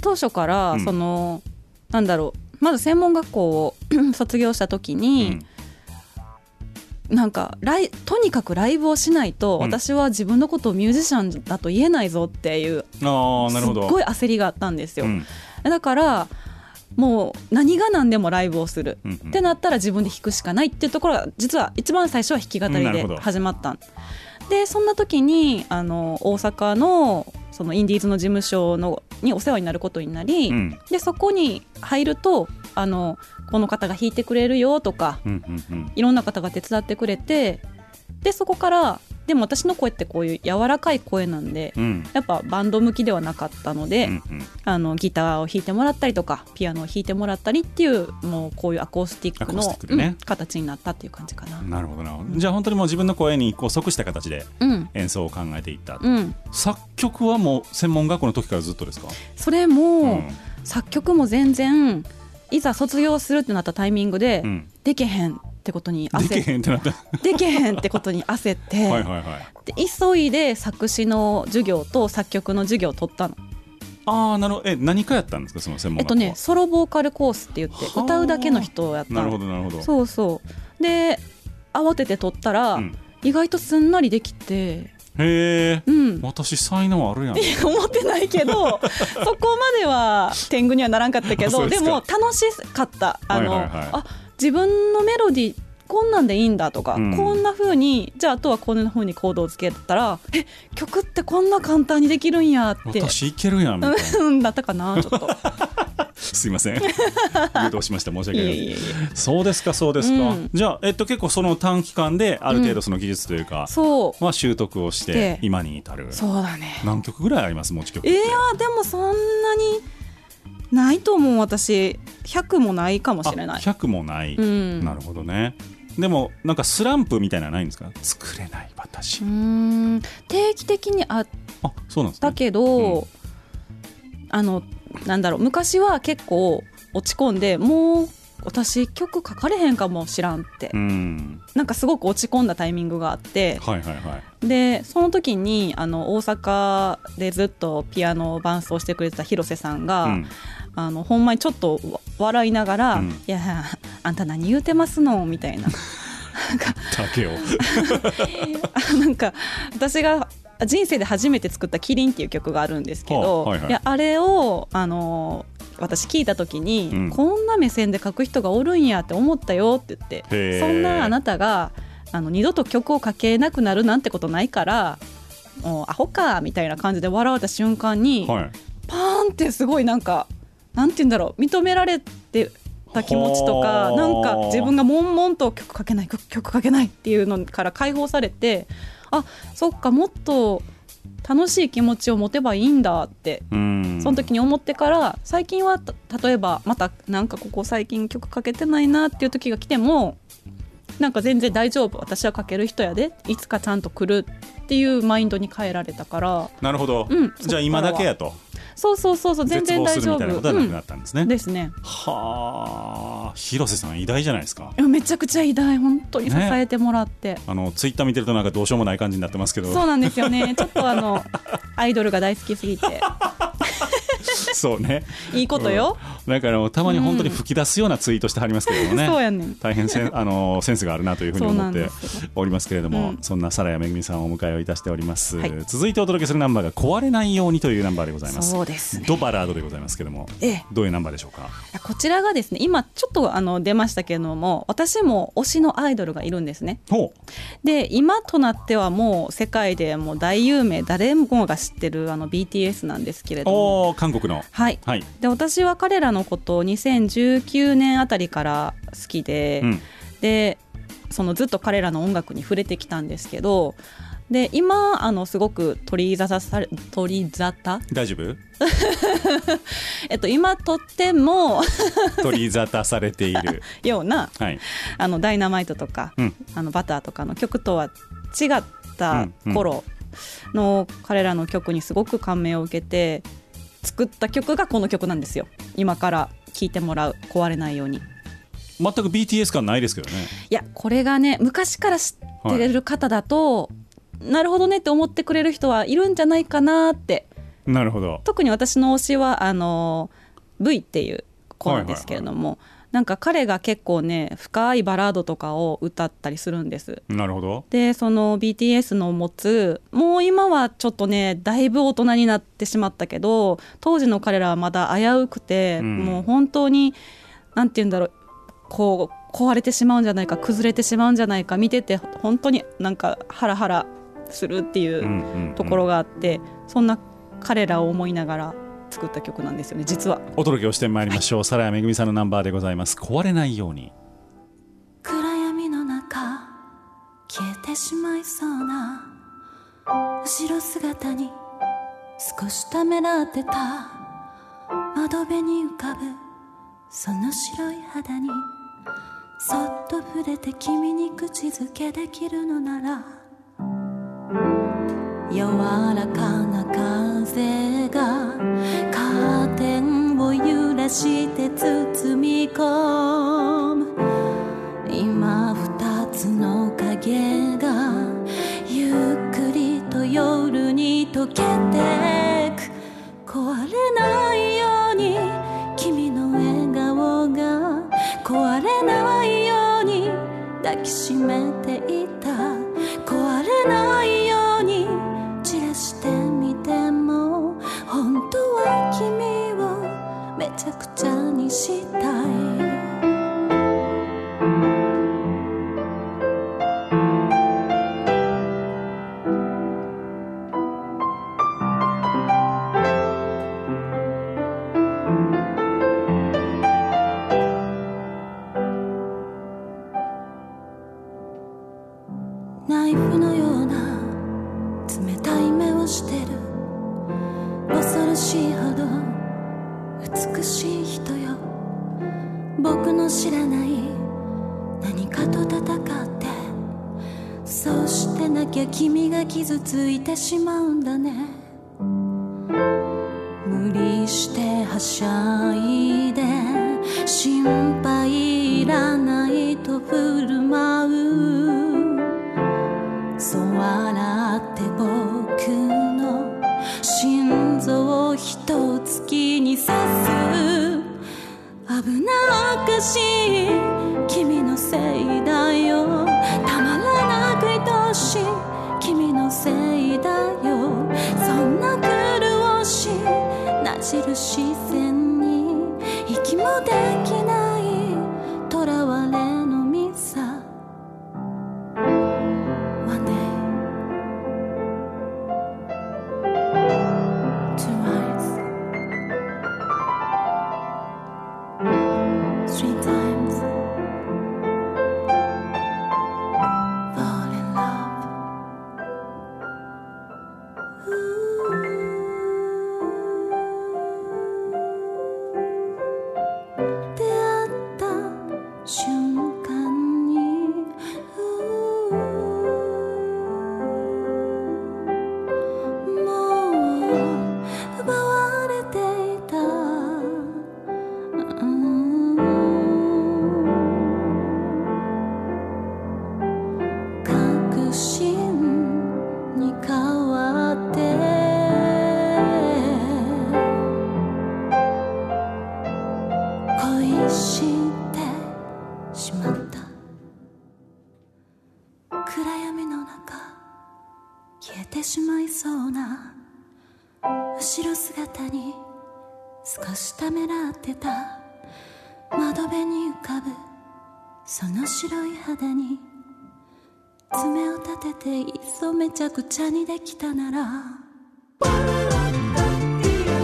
Speaker 2: 当初から、
Speaker 1: うん。
Speaker 2: そのなんだろう。まず専門学校を 卒業した時に、なんかライとにかくライブをしないと、
Speaker 1: うん。
Speaker 2: 私は自分のことをミュージシャンだと言えないぞっていう
Speaker 1: うん、ああなるほど。
Speaker 2: すっごい焦りがあったんですよ、
Speaker 1: うん。
Speaker 2: だからもう何が何でもライブをする、
Speaker 1: うんうん。
Speaker 2: ってなったら自分で弾くしかないっていうところが実は一番最初は弾き語りで始まったん。でそんな時にあの大阪のそのインディーズの事務所のにお世話になることになり、
Speaker 1: うん。
Speaker 2: でそこに入るとあのこの方が弾いてくれるよとか
Speaker 1: うんうんうん。
Speaker 2: いろんな方が手伝ってくれてでそこからでも私の声ってこういう柔らかい声なんで
Speaker 1: うん。
Speaker 2: やっぱバンド向きではなかったので、
Speaker 1: うんうん。
Speaker 2: あのギターを弾いてもらったりとかピアノを弾いてもらったりっていうもうこういうアコースティックの
Speaker 1: ね。
Speaker 2: うん形になったっていう感じかな。
Speaker 1: なるほどなるほど。じゃあ本当にもう自分の声にこう即した形で
Speaker 2: うん。
Speaker 1: 演奏を考えていった、
Speaker 2: うん、
Speaker 1: 作曲はもう専門学校の時からずっとですか、
Speaker 2: それも、
Speaker 1: うん。
Speaker 2: 作曲も全然いざ卒業するってなったタイミングで、
Speaker 1: うん。
Speaker 2: でけへんってことに
Speaker 1: でけへんってなった。
Speaker 2: でけへんってことに焦って
Speaker 1: はいはいはい。
Speaker 2: で急いで作詞の授業と作曲の授業を取ったの。
Speaker 1: ああなるほど。え何かやったんですか？その専門
Speaker 2: えっとねソロボーカルコースって言って
Speaker 1: はあ。
Speaker 2: 歌うだけの人をやったの。
Speaker 1: なるほどなるほど。
Speaker 2: そうそう。で慌てて取ったら、
Speaker 1: うん。
Speaker 2: 意外とすんなりできて
Speaker 1: へえ。
Speaker 2: うん。
Speaker 1: 私才能あるやん。
Speaker 2: 思ってないけど そこまでは天狗にはならんかったけどですも楽しかった。あの、
Speaker 1: はいはいはい。
Speaker 2: あ自分のメロディーこんなんでいいんだとか、
Speaker 1: うん。
Speaker 2: こんな風にじゃああとはこんな風にコードをつけたらえ曲ってこんな簡単にできるんやって。
Speaker 1: 私いけるやんみたいな。
Speaker 2: うんだったかなちょっと。
Speaker 1: すいません。誘導しました。申し訳ない。
Speaker 2: いえいえいえ。
Speaker 1: そうですかそうですか、
Speaker 2: うん。
Speaker 1: じゃあ、えっと、結構その短期間である程度その技術というか、
Speaker 2: そう。
Speaker 1: は習得をして
Speaker 2: で
Speaker 1: 今に至る。
Speaker 2: そうだね。
Speaker 1: 何曲ぐらいあります持ち曲って。
Speaker 2: いやでもそんなにないと思う私。100もないかもしれない。
Speaker 1: あ100もない、
Speaker 2: うん。
Speaker 1: なるほどねでもなんかスランプみたいなのはないんですか？作れない私、
Speaker 2: うーん定期的にあっ
Speaker 1: あそうなんですね。
Speaker 2: たけど、
Speaker 1: うん。
Speaker 2: あのなんだろう昔は結構落ち込んでもう私曲書かれへんかもしらんって、
Speaker 1: うん。
Speaker 2: なんかすごく落ち込んだタイミングがあって。
Speaker 1: はいはいはい
Speaker 2: でその時にあの大阪でずっとピアノを伴奏してくれてた広瀬さんが、
Speaker 1: うん。
Speaker 2: あのほんまにちょっとわ笑いながら「
Speaker 1: うん。
Speaker 2: いやあんた何言うてますの?」みたいな。
Speaker 1: だけを。
Speaker 2: あ なんか私が人生で初めて作った「キリン」っていう曲があるんですけど、
Speaker 1: はあはいはい。
Speaker 2: やあれをあの私聞いた時に、
Speaker 1: うん。
Speaker 2: こんな目線で書く人がおるんやって思ったよって言ってそんなあなたがあの二度と曲を書けなくなるなんてことないからもうアホかみたいな感じで笑われた瞬間に、
Speaker 1: はい。
Speaker 2: パーンってすごいなんかなんて言うんだろう認められてた気持ちとか
Speaker 1: はあ。
Speaker 2: なんか自分が悶々と曲書けない曲曲書けないっていうのから解放されてあそっかもっと楽しい気持ちを持てばいいんだって
Speaker 1: うん。
Speaker 2: その時に思ってから最近はた例えばまたなんかここ最近曲かけてないなっていう時が来てもなんか全然大丈夫私は書ける人やでいつかちゃんと来るっていうマインドに変えられたから。
Speaker 1: なるほど、
Speaker 2: うん
Speaker 1: じゃあ今だけやと。
Speaker 2: そうそうそうそう全然大丈夫
Speaker 1: みたいなことはなくなったんですね、
Speaker 2: うんですね。
Speaker 1: はあ。広瀬さん偉大じゃないですか。
Speaker 2: めちゃくちゃ偉大。本当に支えてもらって、
Speaker 1: あのツイッター見てるとなんかどうしようもない感じになってますけど。
Speaker 2: そうなんですよね。ちょっとあの アイドルが大好きすぎて
Speaker 1: そうね。
Speaker 2: いいことよ、
Speaker 1: だからたまに本当に吹き出すようなツイートしてはりますけれどもね、
Speaker 2: そうやねん。
Speaker 1: 大変せん あのセンスがあるなというふうに思っておりますけれども、
Speaker 2: うん。
Speaker 1: そんなサラヤめぐみさんをお迎えをいたしております、
Speaker 2: はい。
Speaker 1: 続いてお届けするナンバーが壊れないようにというナンバーでございます。
Speaker 2: そうですね。
Speaker 1: ドバラードでございますけれども
Speaker 2: ええ。
Speaker 1: どういうナンバーでしょうか？
Speaker 2: こちらがですね今ちょっとあの出ましたけれども私も推しのアイドルがいるんですね。
Speaker 1: ほ
Speaker 2: で今となってはもう世界でもう大有名誰もが知ってるあの BTS なんですけれ
Speaker 1: う
Speaker 2: ども。
Speaker 1: 韓国の
Speaker 2: はい。
Speaker 1: はい、
Speaker 2: で私は彼らのことを2019年あたりから好きで、
Speaker 1: うん、
Speaker 2: でそのずっと彼らの音楽に触れてきたんですけどで今あのすごく取り沙汰され取り沙汰？
Speaker 1: 大丈夫？
Speaker 2: えっと今とっても
Speaker 1: 取り沙汰されている。
Speaker 2: ような
Speaker 1: はい。
Speaker 2: あのダイナマイトとか、
Speaker 1: うん。
Speaker 2: あのバターとかの曲とは違った頃の彼らの曲にすごく感銘を受けて作った曲がこの曲なんですよ。今から聴いてもらう。壊れないように。
Speaker 1: 全く BTS 感ないですけどね。
Speaker 2: いやこれがね昔から知ってる方だと、なるほどねって思ってくれる人はいるんじゃないかなって。
Speaker 1: なるほど。
Speaker 2: 特に私の推しはあの V っていう子なんですけれども、なんか彼が結構ね深いバラードとかを歌ったりするんです。
Speaker 1: なるほど。
Speaker 2: でその BTS の持つもう今はちょっとねだいぶ大人になってしまったけど当時の彼らはまだ危うくて、
Speaker 1: うん。
Speaker 2: もう本当になんて言うんだろうこう壊れてしまうんじゃないか崩れてしまうんじゃないか見てて本当になんかハラハラするっていうところがあって、そんな彼らを思いながら作った曲なんですよね実は。
Speaker 1: お届けをしてまいりましょう、サラヤめぐみさんのナンバーでございます。壊れないように。
Speaker 4: 暗闇の中消えてしまいそうな後ろ姿に少しためらってた窓辺に浮かぶその白い肌にそっと触れて君に口づけできるのなら柔らかな風がカーテンを揺らして包み込む。今二つの影がゆっくりと夜に溶けてく。壊れないように君の笑顔が。壊れないように抱きしめていた。壊れないように散らしてみても。本当は君ちゃくちゃにしたい。ついてしまうんだね。無理してはしゃいで心配いらないと振る舞う。そう笑って僕の心臓を一月に刺す。危なっかしい君のせいだよ。せいだよ。そんな狂おしな印線に息もできめちゃくちゃにできたなら。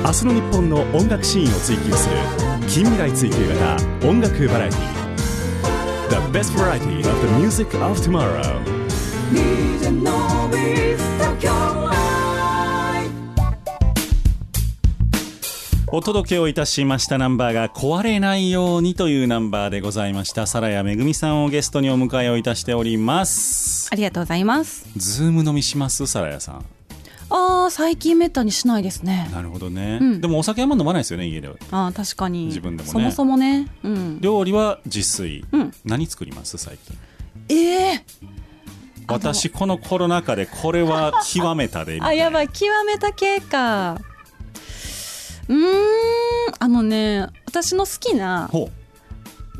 Speaker 3: 明日の日本の音楽シーンを追求する近未来追求型音楽バラエティ。The best variety of the music of tomorrow
Speaker 1: お届けをいたしましたナンバーが壊れないようにというナンバーでございました。サラヤめぐみさんをゲストにお迎えをいたしております。
Speaker 2: ありがとうございます
Speaker 1: ズーム飲みします？サラヤさん。
Speaker 2: あー最近めったにしないですね
Speaker 1: なるほどね。
Speaker 2: うん
Speaker 1: でもお酒あんま飲まないですよね、家では。
Speaker 2: あー確かに
Speaker 1: 自分でもね
Speaker 2: そもそもねうん
Speaker 1: 料理は自炊。
Speaker 2: うん
Speaker 1: 何作ります？最近。
Speaker 2: ええ
Speaker 1: 私、このコロナ禍でこれは極めたで。
Speaker 2: あやばい極めた系かうーんあのね私の好きな
Speaker 1: ほ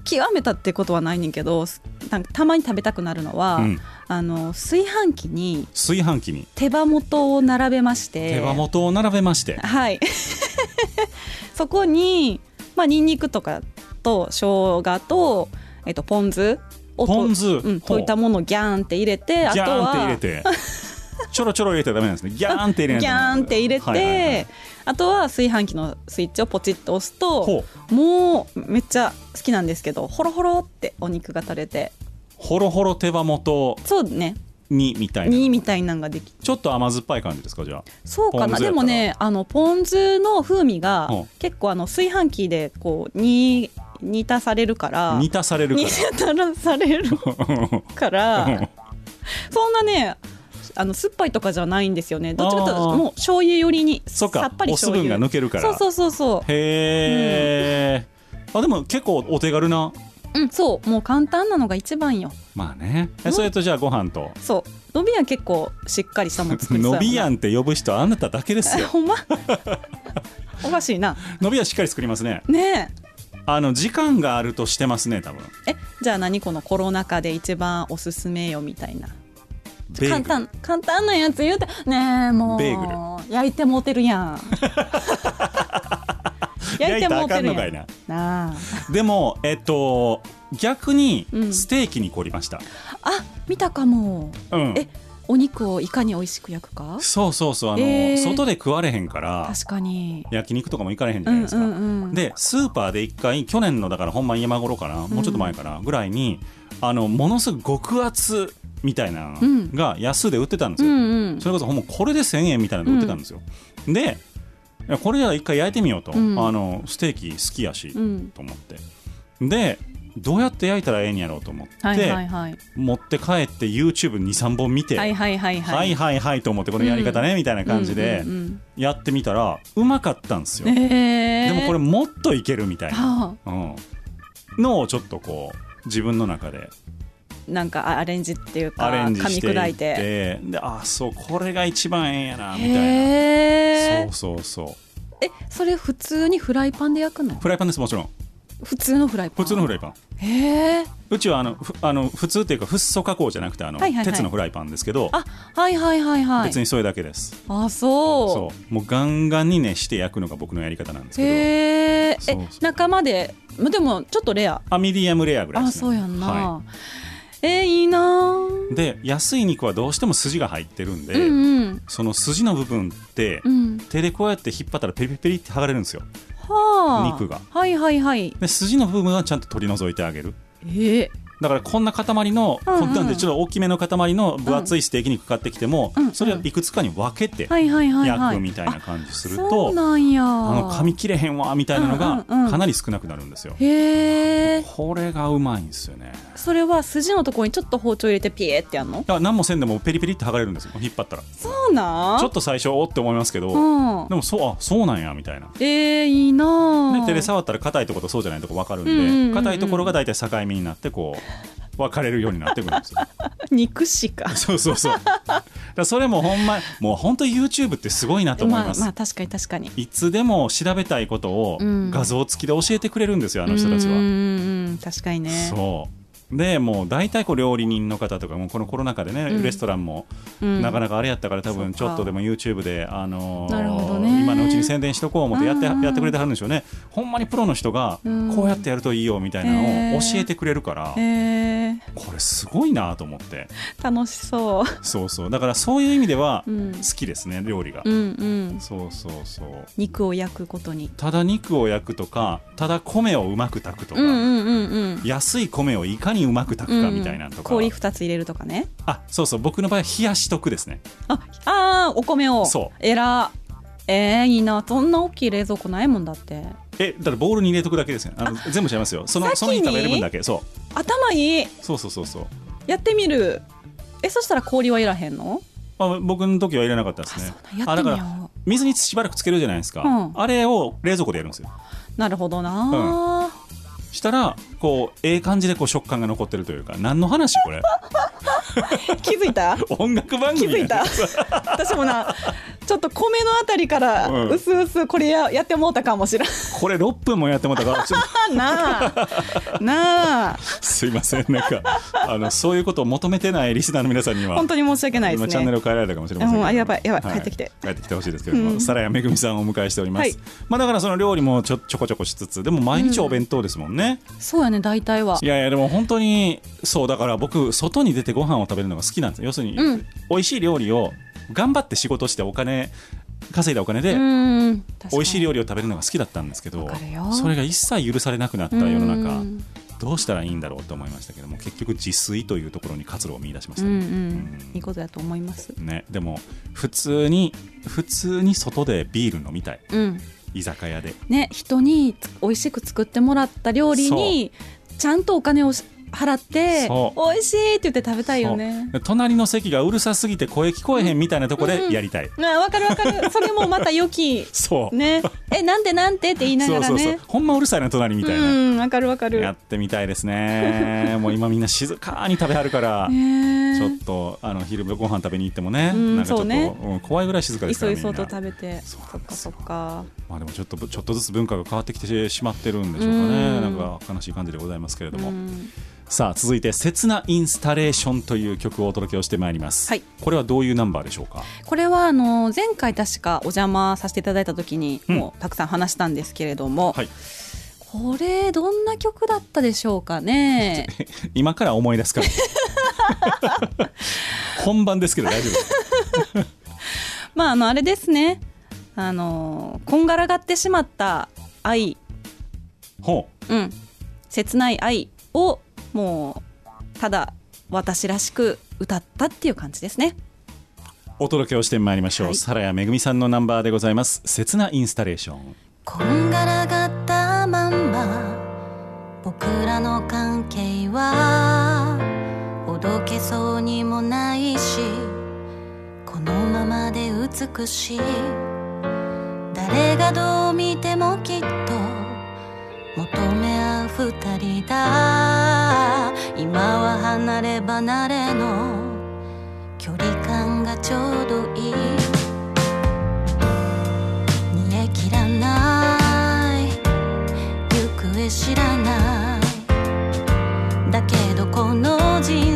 Speaker 2: 極めたってことはないねんけどなんかたまに食べたくなるのは、
Speaker 1: う。うん。
Speaker 2: あの炊飯器に
Speaker 1: 炊飯器に
Speaker 2: 手羽元を並べまして
Speaker 1: 手羽元を並べまして。
Speaker 2: はい そこにまあニンニクとかと生姜と、えっと、ポン酢をと
Speaker 1: ポン酢
Speaker 2: うん、溶いたものをギャーンって入れてあと
Speaker 1: ギャーンって入
Speaker 2: は
Speaker 1: れて。ちょろちょろ入れたらダメなんですね。ギャーンって入れないと
Speaker 2: ギャーンって入れて、
Speaker 1: はいはいはい
Speaker 2: あとは炊飯器のスイッチをポチッと押すと。もうめっちゃ好きなんですけどホロホロってお肉が垂れて
Speaker 1: ほろほろ手羽元
Speaker 2: そうね
Speaker 1: にみたいな。
Speaker 2: 2みたいなんができ
Speaker 1: ちょっと甘酸っぱい感じですかじゃあ。
Speaker 2: そうかなでもねあのポン酢の風味が
Speaker 1: うん
Speaker 2: 結構あの炊飯器でこう煮煮たされるから
Speaker 1: 煮たされるか
Speaker 2: 煮たらされる
Speaker 1: ら。
Speaker 2: からそんなねあの酸っぱいとかじゃないんですよね。どっちかというともう醤油寄りにさっぱり
Speaker 1: お酢分が抜けるから。
Speaker 2: そうそうそうそう。
Speaker 1: へえ、あでも結構お手軽な。
Speaker 2: うん、そう。もう簡単なのが一番よ。
Speaker 1: まあね。えそれとじゃあご飯と。
Speaker 2: そう。伸びやん結構しっかりしたもん作りそう
Speaker 1: 伸びや
Speaker 2: ん
Speaker 1: んって呼ぶ人あなただけですよ。
Speaker 2: ほんま？おかしいな。
Speaker 1: 伸びやんしっかり作りますね。
Speaker 2: ね
Speaker 1: あの時間があるとしてますね多分。
Speaker 2: ええじゃあ何このコロナ禍で一番おすすめよみたいな簡単簡単なやつ言うてねえもう。
Speaker 1: ベーグ
Speaker 2: 焼いてもうてるやん。焼いてもうてるやん。
Speaker 1: いな
Speaker 2: なあ。
Speaker 1: でもえっと逆に
Speaker 2: うん。
Speaker 1: ステーキに凝りました、
Speaker 2: あ見たかも。
Speaker 1: うん。
Speaker 2: えお肉をいかに美味しく焼くか？
Speaker 1: そうそうそう。あの、
Speaker 2: えー。
Speaker 1: 外で食われへんから
Speaker 2: 確かに。
Speaker 1: 焼肉とかも行かれへんじ
Speaker 2: うん
Speaker 1: ゃないですか、
Speaker 2: うんうん
Speaker 1: でスーパーで一回去年のだからほんまに今頃かな、もうちょっと前かなぐらいにあのものすごく極厚みたいなの
Speaker 2: うん。
Speaker 1: が安で売ってたんです
Speaker 2: う
Speaker 1: よ、
Speaker 2: んうん。
Speaker 1: それこそほんまこれで1000円みたいなので売ってたんですよ、でいやこれじゃあ一回焼いてみようと、
Speaker 2: うん。
Speaker 1: あのステーキ好きやし、
Speaker 2: うん。
Speaker 1: と思って。でどうやって焼いたらええんやろうと思って、
Speaker 2: はいはいはい。
Speaker 1: 持って帰って YouTube23 本見て、
Speaker 2: はいはいはいは
Speaker 1: はいいはいはいと思ってこのやり方ね、みたいな感じで
Speaker 2: うんうん
Speaker 1: やってみたらうまかったんですよ、
Speaker 2: うんえー。
Speaker 1: でもこれもっといけるみたいな、
Speaker 2: はあ。
Speaker 1: うん、のをちょっとこう自分の中で
Speaker 2: なんかあアレンジっていうか噛み砕い
Speaker 1: ってて。であそうこれが一番ええんやなみたい
Speaker 2: へ
Speaker 1: な
Speaker 2: え
Speaker 1: そうそうそう。
Speaker 2: えそれ普通にフライパンで焼くの？
Speaker 1: フライパンですもちろん。
Speaker 2: 普通のフライパン。
Speaker 1: 普通のフライパン。
Speaker 2: へえ
Speaker 1: うちはあのふあの普通っていうかフッ素加工じゃなくてあの、
Speaker 2: はいはいはい。
Speaker 1: 鉄のフライパンですけど、
Speaker 2: あはいはいはいはい。
Speaker 1: 別にそれだけです。
Speaker 2: あそう。
Speaker 1: そう。もうガンガンに熱して焼くのが僕のやり方なんですけど。
Speaker 2: へえ中までまでもちょっとレア。
Speaker 1: あミディアムレアぐらいです、ね、
Speaker 2: あそうやんな、
Speaker 1: は
Speaker 2: えー、いいな。
Speaker 1: い、で安い肉はどうしても筋が入ってるんで、
Speaker 2: うんうん。
Speaker 1: その筋の部分って、
Speaker 2: うん。
Speaker 1: 手でこうやって引っ張ったらペリペリペリって剥がれるんですよ。
Speaker 2: はあ。
Speaker 1: 肉が。
Speaker 2: はいはいはい。
Speaker 1: で筋の部分はちゃんと取り除いてあげる。
Speaker 2: えー、
Speaker 1: だからこんな塊の、
Speaker 2: うんうん。
Speaker 1: なんでちょっと大きめの塊の分厚いステーキ肉買ってきても、
Speaker 2: うんうん。
Speaker 1: それをいくつかに分けて焼くみたいな感じすると、
Speaker 2: なんや。
Speaker 1: あの噛み切れへんわみたいなのが
Speaker 2: うんうんうん。
Speaker 1: かなり少なくなるんですよ、
Speaker 2: へえ
Speaker 1: これがうまいんですよね。
Speaker 2: それは筋のところにちょっと包丁入れてピエってやんの？
Speaker 1: だから何もせんでもペリペリって剥がれるんですよ引っ張ったら。ち
Speaker 2: そうなん？
Speaker 1: ょっと最初おって思いますけど、
Speaker 2: うん。
Speaker 1: でもそうあそうなんやみたいな。
Speaker 2: えー、いいなあ。
Speaker 1: で手で触ったら硬いところとそうじゃないところ分かるんで、
Speaker 2: うんうんうんうん。
Speaker 1: 硬いところが大体境目になってこう分かれるようになってくるんですよ。
Speaker 2: 肉しか。
Speaker 1: そうそうそう。だそれもほんまもう本当 YouTube ってすごいなと思います、
Speaker 2: まあまあ確かに確かに。
Speaker 1: いつでも調べたいことを
Speaker 2: うん。
Speaker 1: 画像付きで教えてくれるんですよあの人たちは、
Speaker 2: うんうんうん確かにね。
Speaker 1: そう。でもう大体こう料理人の方とかもこのコロナ禍でね、
Speaker 2: うん。
Speaker 1: レストランも
Speaker 2: うん。
Speaker 1: なかなかあれやったから多分ちょっとでも YouTube で、あのー
Speaker 2: なるほどね。
Speaker 1: 今のうちに宣伝しとこう思ってやって
Speaker 2: うん。
Speaker 1: やってくれてはるんでしょうねほんまにプロの人が
Speaker 2: うん
Speaker 1: こうやってやるといいよみたいなのを教えてくれるから、
Speaker 2: えー、
Speaker 1: これすごいなと思って
Speaker 2: 楽しそう
Speaker 1: そう。そうだからそういう意味では
Speaker 2: うん。
Speaker 1: 好きですね料理が、
Speaker 2: うんうん。
Speaker 1: そうそうそう。
Speaker 2: 肉を焼くことに。
Speaker 1: ただ肉を焼くとかただ米をうまく炊くとか、
Speaker 2: うんうんうんうん。
Speaker 1: 安い米をいかにうまく炊くかみたいなとか、
Speaker 2: 氷2つ入れるとかね。
Speaker 1: あそうそう。僕の場合は冷やしとくですね。
Speaker 2: ああーお米を。
Speaker 1: そう。
Speaker 2: えらえー、いいな。そんな大きい冷蔵庫ないもんだって。
Speaker 1: えだからボウルに入れとくだけですねあの全部ちゃいますよ。そのその日食べる分だけそ
Speaker 2: 頭いい？う
Speaker 1: そうそうそうそう。
Speaker 2: やってみる？えそしたら氷はいらへんの？
Speaker 1: あ僕の時は入れなかったですね。
Speaker 2: あ
Speaker 1: だから水にしばらくつけるじゃないですか、
Speaker 2: うん。
Speaker 1: あれを冷蔵庫でやるんですよ。
Speaker 2: なるほどな、
Speaker 1: したらこうええ感じでこう食感が残ってるというか何の話これ？
Speaker 2: 気づいた？
Speaker 1: 音楽番組
Speaker 2: 気づいた？私もなちょっと米のあたりから
Speaker 1: うん。
Speaker 2: うすうすこれややってもうたかもしれん。
Speaker 1: これ6分もやってもらったからちょっ
Speaker 2: なあ。なあ。
Speaker 1: とすいません。なんかあのそういうことを求めてないリスナーの皆さんには
Speaker 2: 本当に申し訳ないです
Speaker 1: 今チャンネル
Speaker 2: ね
Speaker 1: を変えられたかもしれません
Speaker 2: あやばいやばい。
Speaker 1: は
Speaker 2: 帰ってきて。
Speaker 1: 帰ってきてほしいですけれど。も、
Speaker 2: うん。
Speaker 1: さらやめぐみさんをお迎えしております、
Speaker 2: はい。
Speaker 1: まあだからその料理もちょちょこちょこしつつでも毎日お弁当ですもんね、
Speaker 2: そうやね大体は。い
Speaker 1: やいやでも本当にそうだから僕外に出てご飯を食べるのが好きなんです要するに、
Speaker 2: うん。
Speaker 1: 美味しい料理を頑張って仕事してお金稼いだお金で、
Speaker 2: うん。
Speaker 1: 美味しい料
Speaker 2: 理
Speaker 1: 理を食べるのが好きだったんですけどそれが一切許されなくなった世の中
Speaker 2: うん。
Speaker 1: どうしたらいいんだろうと思いましたけども結局自炊というところに活路を見出しましたね、
Speaker 2: うんうん。いいことだと思います。
Speaker 1: ねでも普通に普通に外でビール飲みたい。
Speaker 2: うん
Speaker 1: 居酒屋で。
Speaker 2: ね人に美味しく作ってもらった料理にちゃんとお金を払って
Speaker 1: そ
Speaker 2: 美味しいって言って食べたいよね。
Speaker 1: 隣の席がうるさすぎて声聞こえへんみたいなとこでやりたい、
Speaker 2: あわかるわかる。それもまた良き。
Speaker 1: そう、
Speaker 2: ね。えなんでなんてって言いながら
Speaker 1: そうそうそう。
Speaker 2: ね
Speaker 1: ほんまうるさいな隣みたいな、
Speaker 2: うんわかるわかる。
Speaker 1: やってみたいですね。もう今みんな静かに食べはるから、
Speaker 2: ね
Speaker 1: ちょっとあの昼ご飯食べに行ってもね、
Speaker 2: うん
Speaker 1: なんかちょっと、
Speaker 2: そうね。
Speaker 1: うん怖いぐらい静か
Speaker 2: い
Speaker 1: ですからみんな。
Speaker 2: そいそと食べて
Speaker 1: そ
Speaker 2: っかそっか。
Speaker 1: まあでもちょっとちょっとずつ文化が変わってきてしまってるんでしょうかね、
Speaker 2: うん。
Speaker 1: なんか悲しい感じでございますけれども、
Speaker 2: うん
Speaker 1: さあ続いて「切なインスタレーション」という曲をお届けをしてまいります、
Speaker 2: はい。
Speaker 1: これはどういうナンバーでしょうか？
Speaker 2: これはあの前回確かお邪魔させていただいた時に
Speaker 1: うん。
Speaker 2: もうたくさん話したんですけれども、
Speaker 1: はい。
Speaker 2: これどんな曲だったでしょうかね？
Speaker 1: 今から思い出すから。本番ですけど大丈夫
Speaker 2: まああのあれですね。あのこんがらがってしまった愛。
Speaker 1: ほ
Speaker 2: うん。切ない愛をもうただ私らしく歌ったっていう感じですね。
Speaker 1: うお届けをしてまいりましょう、
Speaker 2: はい。
Speaker 1: サラヤめぐみさんのナンバーでございます。切なインスタレーション。
Speaker 4: こんがらがったまんま。僕らの関係はおどけそうにもないし。このままで美しい。誰がどう見てもきっと求め合う二人だ。今は離れ離れの距離感がちょうどいい。煮え切らない。行方知らない。だけどこの人生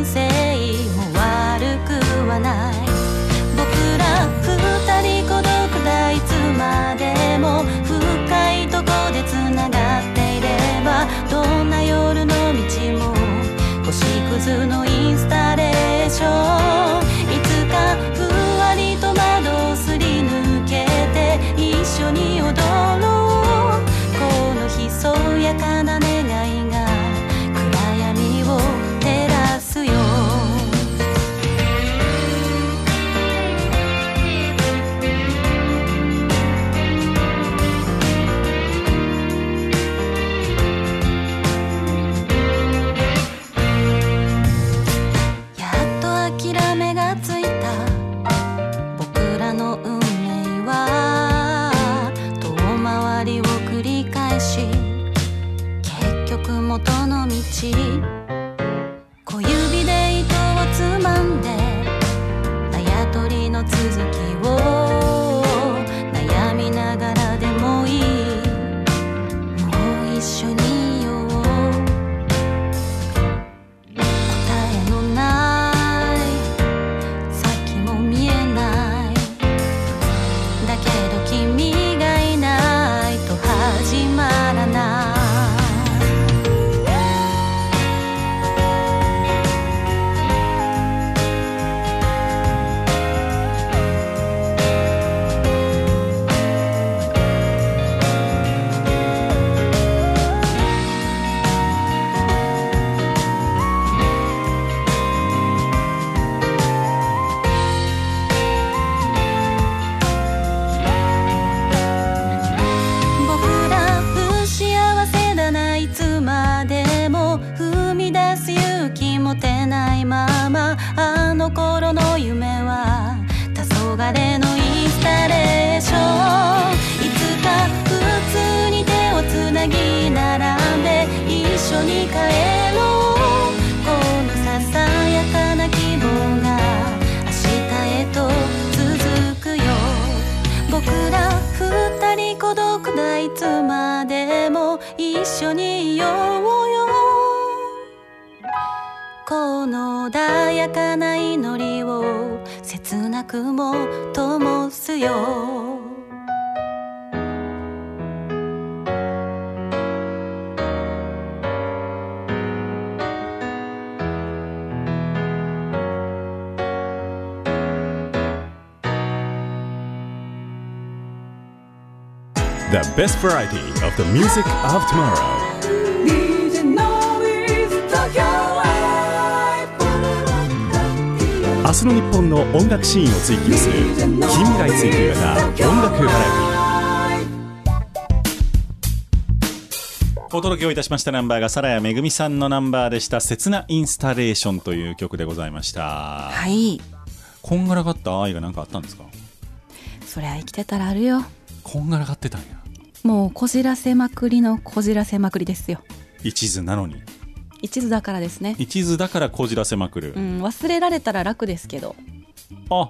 Speaker 4: 切なくも灯すよ
Speaker 3: The best variety of the music of tomorrow 日の日本の音楽シーンを追求する。近未来追求型音楽バラエティ
Speaker 1: お届けをいたしました。ナンバーがさらやめぐみさんのナンバーでした「切なインスタレーション」という曲でございました、
Speaker 2: はい。
Speaker 1: こんがらがった愛が何かあったんですか？
Speaker 2: そりゃ生きてたらあるよ。
Speaker 1: こんがらがってたんや。
Speaker 2: もうこじらせまくりのこじらせまくりですよ。
Speaker 1: 一途なのに
Speaker 2: 一途だからですね。
Speaker 1: 一途だからこじらせまくる、
Speaker 2: うん忘れられたら楽ですけど。
Speaker 1: あ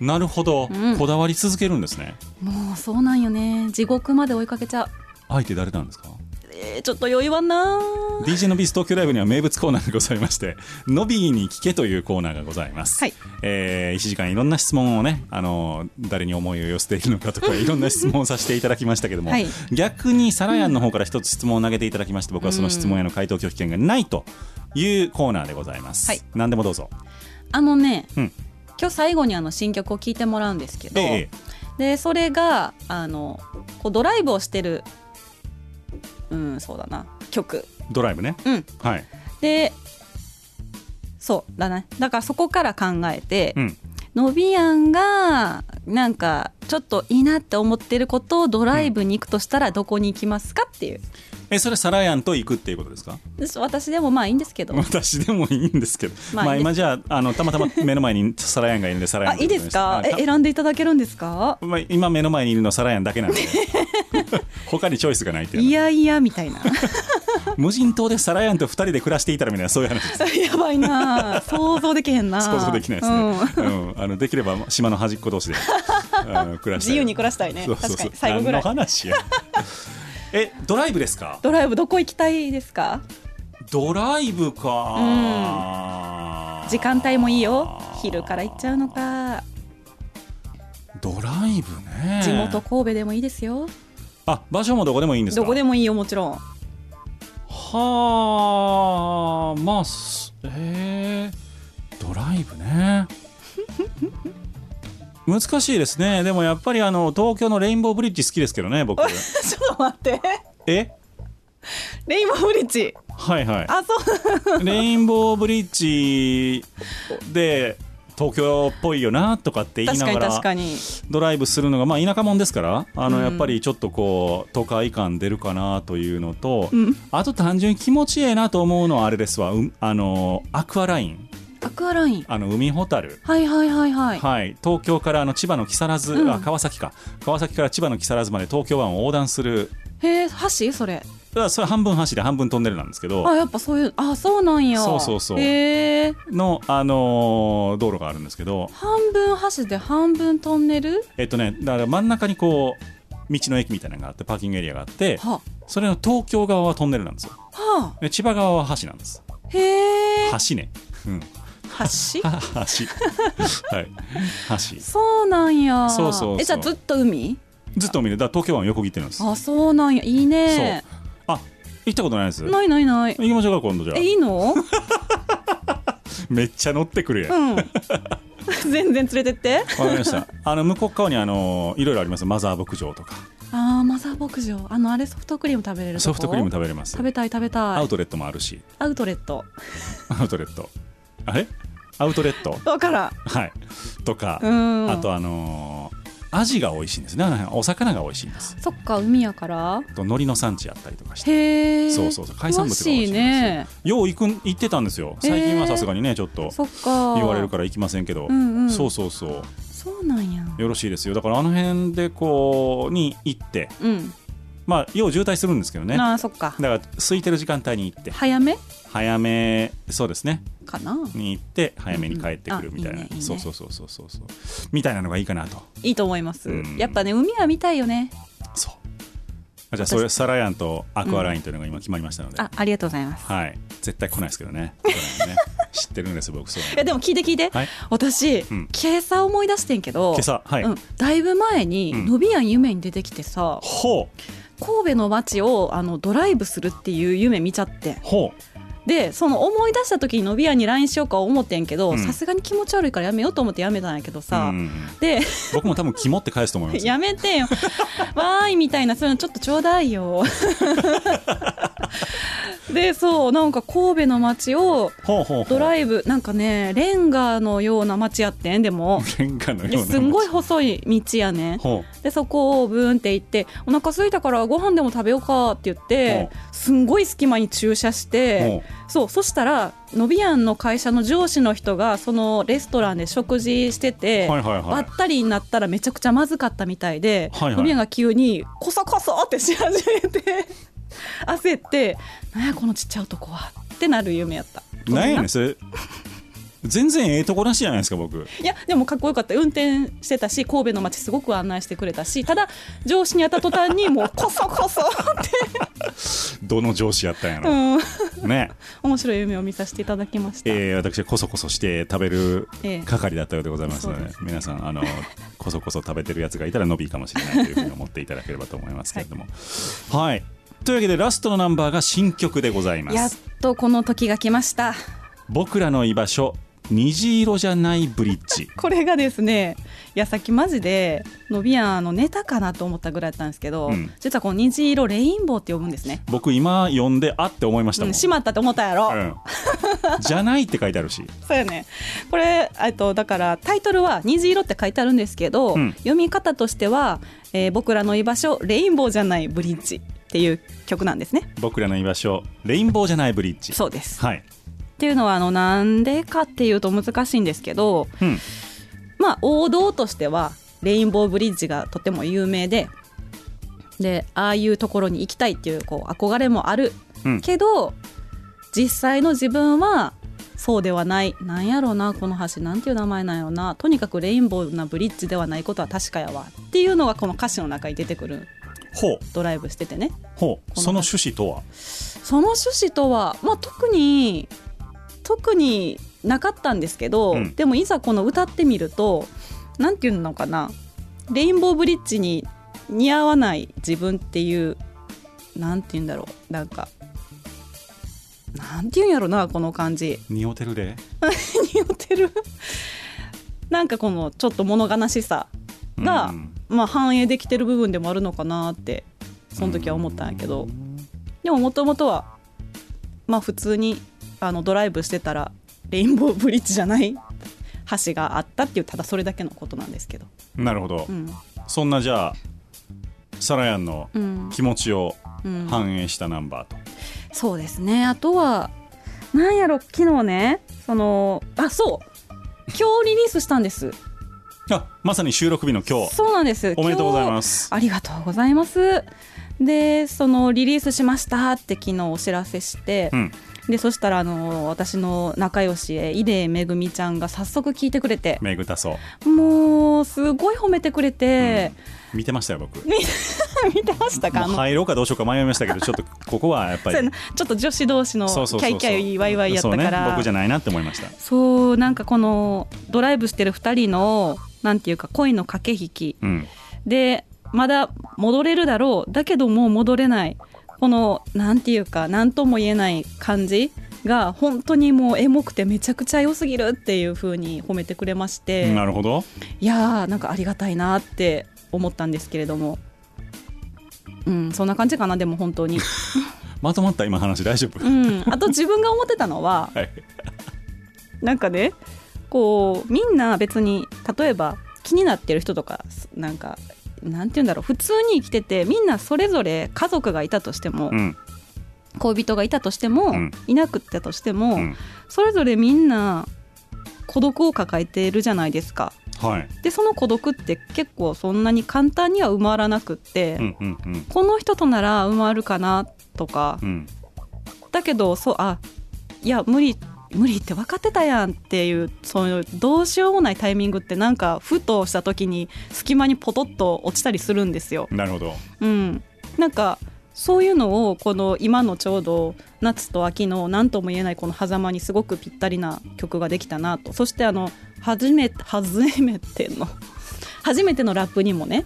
Speaker 1: なるほど、
Speaker 2: うん。
Speaker 1: こだわり続けるんですね。
Speaker 2: もうそうなんよね。地獄まで追いかけちゃう。
Speaker 1: 相手誰なんですか？
Speaker 2: えー、ちょっと余裕はな
Speaker 1: DJ のビース東京ライブには名物コーナーがございまして「のびーに聞け」というコーナーがございます、
Speaker 2: はい。
Speaker 1: え1時間いろんな質問をね、あの誰に思いを寄せているのかとかいろんな質問をさせていただきましたけども、
Speaker 2: はい。
Speaker 1: 逆にサラヤンの方から一つ質問を投げていただきまして僕はその質問への回答拒否権がないというコーナーでございます、
Speaker 2: はい。
Speaker 1: 何でもどうぞ。
Speaker 2: あのね、
Speaker 1: うん。
Speaker 2: 今日最後にあの新曲を聴いてもらうんですけど、
Speaker 1: ええ。
Speaker 2: でそれがあのこうドライブをしてるうんそうだな。曲。
Speaker 1: ドライブね。
Speaker 2: うん。
Speaker 1: はい、
Speaker 2: でそうだね。だからそこから考えて、
Speaker 1: うん、
Speaker 2: のびやんがなんかちょっといいなって思ってることをドライブに行くとしたらどこに行きますかっていう、
Speaker 1: えそれサラヤンと行くっていうことですか？
Speaker 2: で私でもまあいいんですけど。
Speaker 1: 私でもいいんですけど、まあ、今じゃああのたまたま目の前にサラヤンがいるんでサラヤン
Speaker 2: あいいですか？
Speaker 1: はい
Speaker 2: え選んでいただけるんですか？
Speaker 1: まあ、今目の前にいるのはサラヤンだけなんで。他にチョイスがないっていう
Speaker 2: いやいやみたいな
Speaker 1: 無人島でサラヤンと2人で暮らしていたらみたいなそういう話です。
Speaker 2: やばいな。想像できへんな。
Speaker 1: 想像できないですね、うん。あのできれば島の端っこ同士であの暮らしたい。
Speaker 2: 自由に暮らしたいね。
Speaker 1: そうそうそう。
Speaker 2: 確かに。最後ぐらい。
Speaker 1: 話や。えドライブですか？
Speaker 2: ドライブどこ行きたいですか？
Speaker 1: ドライブか、
Speaker 2: 時間帯もいいよ。昼から行っちゃうのか。
Speaker 1: ドライブね。
Speaker 2: 地元神戸でもいいですよ。
Speaker 1: あ場所もどこでもいいんですか？
Speaker 2: どこでもいいよもちろん
Speaker 1: はあまあすえー、ドライブね。難しいですね。でもやっぱりあの東京のレインボーブリッジ好きですけどね僕。
Speaker 2: ちょっと待って。
Speaker 1: え？
Speaker 2: レインボーブリッジ。
Speaker 1: はいはい。
Speaker 2: あそう。
Speaker 1: レインボーブリッジで東京っぽいよなとかって言いながらドライブするのがまあ田舎もんですからあの
Speaker 2: うん。
Speaker 1: やっぱりちょっとこう都会感出るかなというのと、
Speaker 2: うん。
Speaker 1: あと単純に気持ちええなと思うのはあれですわ、うんあのアクアライン。
Speaker 2: アクアライン。
Speaker 1: あの海ほたる
Speaker 2: はいはいはいはい。
Speaker 1: はい、東京からあの千葉の木更津、
Speaker 2: うん。
Speaker 1: あ川崎か。川崎から千葉の木更津まで東京湾を横断する。
Speaker 2: へえ橋？それ
Speaker 1: だからそれ半分橋で半分トンネルなんですけど
Speaker 2: あやっぱそういうあそうなんや。
Speaker 1: そうそうそう。
Speaker 2: へえ。
Speaker 1: の、あのー道路があるんですけど
Speaker 2: 半分橋で半分トンネル？
Speaker 1: えっとねだから真ん中にこう道の駅みたいなのがあってパーキングエリアがあって
Speaker 2: は
Speaker 1: それの東京側はトンネルなんですよ。
Speaker 2: は
Speaker 1: で千葉側は橋なんです。
Speaker 2: あへえ。
Speaker 1: 橋ね。うん。
Speaker 2: 橋？
Speaker 1: は 橋。はい。橋。
Speaker 2: そうなんや。
Speaker 1: そうそうそう。
Speaker 2: えじゃあずっと海？
Speaker 1: ずっと見るだから東京湾を横切ってるんです。
Speaker 2: あそうなんや。いいね。
Speaker 1: あ行ったことないです？
Speaker 2: ないないない。
Speaker 1: 行きましょうか今度じゃあ。
Speaker 2: えいいの？
Speaker 1: めっちゃ乗ってくるやん。
Speaker 2: うん。全然連れてって。
Speaker 1: わかりました。あの向こう側にあのいろいろあります？マザー牧場とか、
Speaker 2: あーマザー牧場。あのあれソフトクリーム食べれる
Speaker 1: ソフトクリーム食べれます。
Speaker 2: 食。べたい食べたい。
Speaker 1: アウトレットもあるし、
Speaker 2: アウトレット。
Speaker 1: アウトレット。あれ？アウトレット？
Speaker 2: わからん。
Speaker 1: はい。とか、
Speaker 2: うん。
Speaker 1: あとあのーアジが美味しいんですね。お魚が美味しいんです。
Speaker 2: そっか海やから。
Speaker 1: あと海苔の産地あったりとかして。そうそうそう。海産物が美味しい
Speaker 2: ね。
Speaker 1: よう行くん行ってたんですよ。最近はさすがにねちょっと。言われるから行きませんけど、
Speaker 2: うんうん。
Speaker 1: そうそうそう。
Speaker 2: そうなんや。
Speaker 1: よろしいですよ。だからあの辺でこうに行って、
Speaker 2: うん。
Speaker 1: まあよう渋滞するんですけどね。
Speaker 2: あーそっか。
Speaker 1: だから空いてる時間帯に行って。
Speaker 2: 早め？
Speaker 1: 早めそうですね。
Speaker 2: かな。
Speaker 1: に行って早めに帰ってくるみたいな、
Speaker 2: うんうんあいいねいいね。
Speaker 1: そうそうそうそうそうそう。みたいなのがいいかなと
Speaker 2: いいと思います。
Speaker 1: うん。
Speaker 2: やっぱね海は見たいよね。
Speaker 1: そう。あじゃあそれサラヤンとアクアラインというのが今決まりましたので、
Speaker 2: あありがとうございます。
Speaker 1: はい。絶対来ないですけどね。ね。知ってるんです僕そう
Speaker 2: えでも聞いて聞いて、
Speaker 1: はい。
Speaker 2: 私、
Speaker 1: ん。
Speaker 2: 今朝思い出してんけど
Speaker 1: 今朝？はい、
Speaker 2: うん、だいぶ前に、
Speaker 1: うん。
Speaker 2: のびやん夢に出てきてさ
Speaker 1: ほう。
Speaker 2: 神戸の街をあのドライブするっていう夢見ちゃって。
Speaker 1: ほ
Speaker 2: でその思い出した時にのびやんに LINE しようか思ってんけど
Speaker 1: うん。
Speaker 2: さすがに気持ち悪いからやめようと思ってやめたんやけど
Speaker 1: う、
Speaker 2: さ、
Speaker 1: うんうん
Speaker 2: で
Speaker 1: 僕も多分肝って返すと思いますよ。
Speaker 2: やめてよ。わーいみたいなそういうのちょっとちょうだいよ。でそうなんか神戸の街をドライブなんかねレンガのような街やってんでも。
Speaker 1: レンガのような
Speaker 2: ですんごい細い道やね。
Speaker 1: ほ
Speaker 2: でそこをブーンって行ってお腹空いたからご飯でも食べようかって言ってすんごい隙間に駐車し
Speaker 1: う
Speaker 2: て
Speaker 1: ほ
Speaker 2: そうそしたらのびやんの会社の上司の人がそのレストランで食事してて、
Speaker 1: はいはいはい。
Speaker 2: ばったりになったらめちゃくちゃまずかったみたいで、
Speaker 1: はいはい。
Speaker 2: のびやんが急にコソコソってし始めて焦って「なんやこのちっちゃい男は」ってなる夢やった。
Speaker 1: うなんやねんそれ全然ええとこなしじゃないですか僕。
Speaker 2: いやでもかっこよかった。運転してたし神戸の街すごく案内してくれたしただ上司に会った途端にもうコソコソって、
Speaker 1: どの上司やったんやろ、
Speaker 2: うん、
Speaker 1: ね。
Speaker 2: 面白い夢を見させていただきました、
Speaker 1: えー、私はこそこそして食べる
Speaker 2: ええ。
Speaker 1: 係だったようでございますので,、
Speaker 2: そうです。
Speaker 1: 皆さんあのこそこそ食べてるやつがいたら伸びかもしれないというふうに思っていただければと思いますけれども。はい、というわけでラストのナンバーが新曲でございま
Speaker 2: やっ
Speaker 1: す
Speaker 2: とこの時が来ました。
Speaker 1: 僕らの居場所虹色じゃないブリッジ。
Speaker 2: これがですねいやさっきマジでのびやんのネタかなと思ったぐらいだったんですけど、
Speaker 1: うん。
Speaker 2: 実はこの虹色レインボーって呼ぶんですね。
Speaker 1: 僕今読んであって思いましたもん、
Speaker 2: うん、しまったって思ったやろ、
Speaker 1: うん。じゃないって書いてあるし。
Speaker 2: そうやね。これとだからタイトルは「虹色」って書いてあるんですけど、
Speaker 1: うん。
Speaker 2: 読み方としては、えー僕らの居場所レインボーじゃないブリッジ」っていう曲なんですね。
Speaker 1: 僕らの居場所レインボーじゃないブリッジ。
Speaker 2: そうです。
Speaker 1: はい、
Speaker 2: っていうのはあのなんでかっていうと難しいんですけど
Speaker 1: うん、
Speaker 2: まあ王道としてはレインボーブリッジがとても有名ででああいうところに行きたいっていうこう憧れもある
Speaker 1: うん。
Speaker 2: けど、実際の自分はそうではない。なんやろうなこの橋なんていう名前なんやろうな。とにかくレインボーなブリッジではないことは確かやわ。っていうのがこの歌詞の中に出てくる
Speaker 1: ほう。
Speaker 2: ドライブしててね。
Speaker 1: ほう。その趣旨とは？
Speaker 2: その趣旨とは、まあ、特に特になかったんですけど、
Speaker 1: うん。
Speaker 2: でもいざこの歌ってみるとなんていうのかなレインボーブリッジに似合わない自分っていうなんていうんだろうなんかなんていうんやろなこの感じ。
Speaker 1: 匂ってるで。
Speaker 2: 似合ってる。なんかこのちょっと物悲しさが、
Speaker 1: うん。
Speaker 2: まあ、反映できてる部分でもあるのかなってその時は思ったんやけど。でももともとはまあ普通にあのドライブしてたらレインボーブリッジじゃない 橋があったっていうただそれだけのことなんですけど、
Speaker 1: なるほど、
Speaker 2: うん。
Speaker 1: そんなじゃあサラヤンの
Speaker 2: うん。
Speaker 1: 気持ちを
Speaker 2: うん、
Speaker 1: 反映したナンバーと、
Speaker 2: そうですね。あとはなんやろ昨日ねそのあそう。今日リリースしたんです。
Speaker 1: あまさに収録日の今日。
Speaker 2: そうなんです。
Speaker 1: おめでとうござい
Speaker 2: す。
Speaker 1: ます
Speaker 2: ありがとうございます。でそのリリースしましたって昨日お知らせして、
Speaker 1: うん
Speaker 2: でそしたらあの私の仲良しへ井出めぐみちゃんが早速聞いてくれて。
Speaker 1: めぐたそう。
Speaker 2: もうすごい褒めてくれて、
Speaker 1: 見てましたよ僕。
Speaker 2: 見てましたか？
Speaker 1: 入ろうかどうしようか迷いましたけど ちょっとここはやっぱり。
Speaker 2: ちょっと女子同士のキャイキャイワイワイやったか
Speaker 1: そうね。
Speaker 2: ら
Speaker 1: 僕じゃないなって思いました。
Speaker 2: そうなんかこのドライブしてる2人のなんていうか恋の駆け引き。
Speaker 1: うん。
Speaker 2: でまだ戻れるだろう。だけどもう戻れないこのなんていうか何とも言えない感じが本当にもうエモくてめちゃくちゃ良すぎるっていう風に褒めてくれまして
Speaker 1: なるほど。
Speaker 2: いやーなんかありがたいなって思ったんですけれども。うんそんな感じかなでも本当に。
Speaker 1: まとまった今話大丈夫、
Speaker 2: うんあと自分が思ってたのは
Speaker 1: はい。
Speaker 2: なんかねこうみんな別に例えば気になってる人とかなんかなんて言うんだろう普通に生きててみんなそれぞれ家族がいたとしても、
Speaker 1: うん。
Speaker 2: 恋人がいたとしても、
Speaker 1: うん。
Speaker 2: いなくったとしても、
Speaker 1: うん。
Speaker 2: それぞれみんな孤独を抱えているじゃないですか。
Speaker 1: はい。
Speaker 2: でその孤独って結構そんなに簡単には埋まらなくって、
Speaker 1: うんうんうん。
Speaker 2: この人となら埋まるかなとか、
Speaker 1: うん。
Speaker 2: だけどそうあいや無理無理って分かってたやんっていうそういうどうしようもないタイミングってなんかふとした時に隙間にポトッと落ちたりするんですよ。
Speaker 1: なるほど。
Speaker 2: うん、なんかそういうのをこの今のちょうど夏と秋の何とも言えないこの狭間にすごくぴったりな曲ができたなと。そしてあの初め初めての 初めてのラップにもね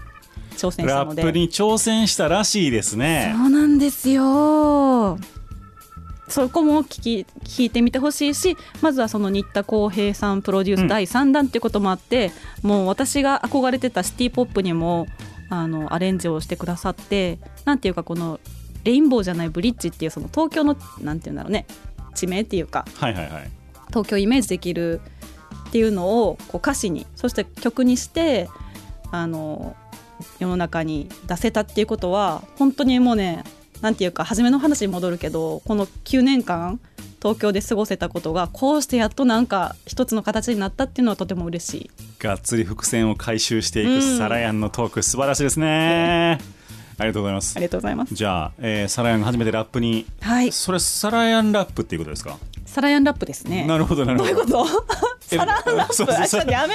Speaker 2: 挑戦した
Speaker 1: ラ
Speaker 2: ので。
Speaker 1: ップに挑戦したらしいですね。
Speaker 2: そうなんですよそこも聞き聞いてみてほしいしまずはその新田浩平さんプロデュー
Speaker 1: うん。
Speaker 2: ス第3弾っていうこともあって、もう私が憧れてたシティ・ポップにもあのアレンジをしてくださってなんていうかこのレインボーじゃないブリッジっていうその東京のなんていうんだろうね地名っていうか
Speaker 1: はいはいはい。
Speaker 2: 東京をイメージできるっていうのをこう歌詞にそして曲にしてあの世の中に出せたっていうことは本当にもうねなんていうか初めの話に戻るけどこの9年間東京で過ごせたことがこうしてやっとなんか一つの形になったっていうのはとても嬉しい。
Speaker 1: がっつり伏線を回収していく
Speaker 2: うん。
Speaker 1: サラヤンのトーク素晴らしいですねありがとうございます。
Speaker 2: ありがとうございます。
Speaker 1: じゃあ、えーサラヤンが初めてラップに。
Speaker 2: はい。
Speaker 1: それサラヤンラップっていうことですか？
Speaker 2: サラヤンラップですね。
Speaker 1: なるほどなるほど。
Speaker 2: どういうこと？
Speaker 1: え
Speaker 2: サラヤンラップ？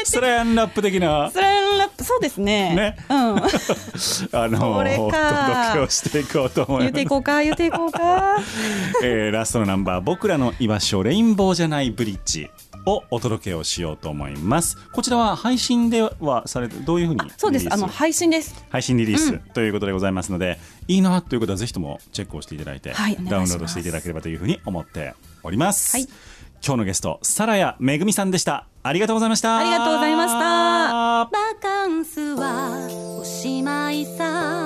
Speaker 1: サラヤンラップ的な。
Speaker 2: サラヤンラップそうですね。
Speaker 1: ね。
Speaker 2: うん。
Speaker 1: あの
Speaker 2: それか。
Speaker 1: をしていこうと思います。
Speaker 2: 言っていこうか？言っていこうか？
Speaker 1: えーラストのナンバー「僕らの居場所レインボーじゃないブリッジ」をお届けをしようと思います。こちらは配信ではされてどういうふうに
Speaker 2: そうです。あの配信です。
Speaker 1: 配信リリース
Speaker 2: うん。
Speaker 1: ということでございますので、いいなということはぜひともチェックをしていただいて、
Speaker 2: はいい
Speaker 1: ダウンロードしていただければというふうに思っております、
Speaker 2: はい。
Speaker 1: 今日のゲストサラヤめぐみさんでした。ありがとうございました。
Speaker 2: ありがとうございました。
Speaker 4: バカンスはおしまいさ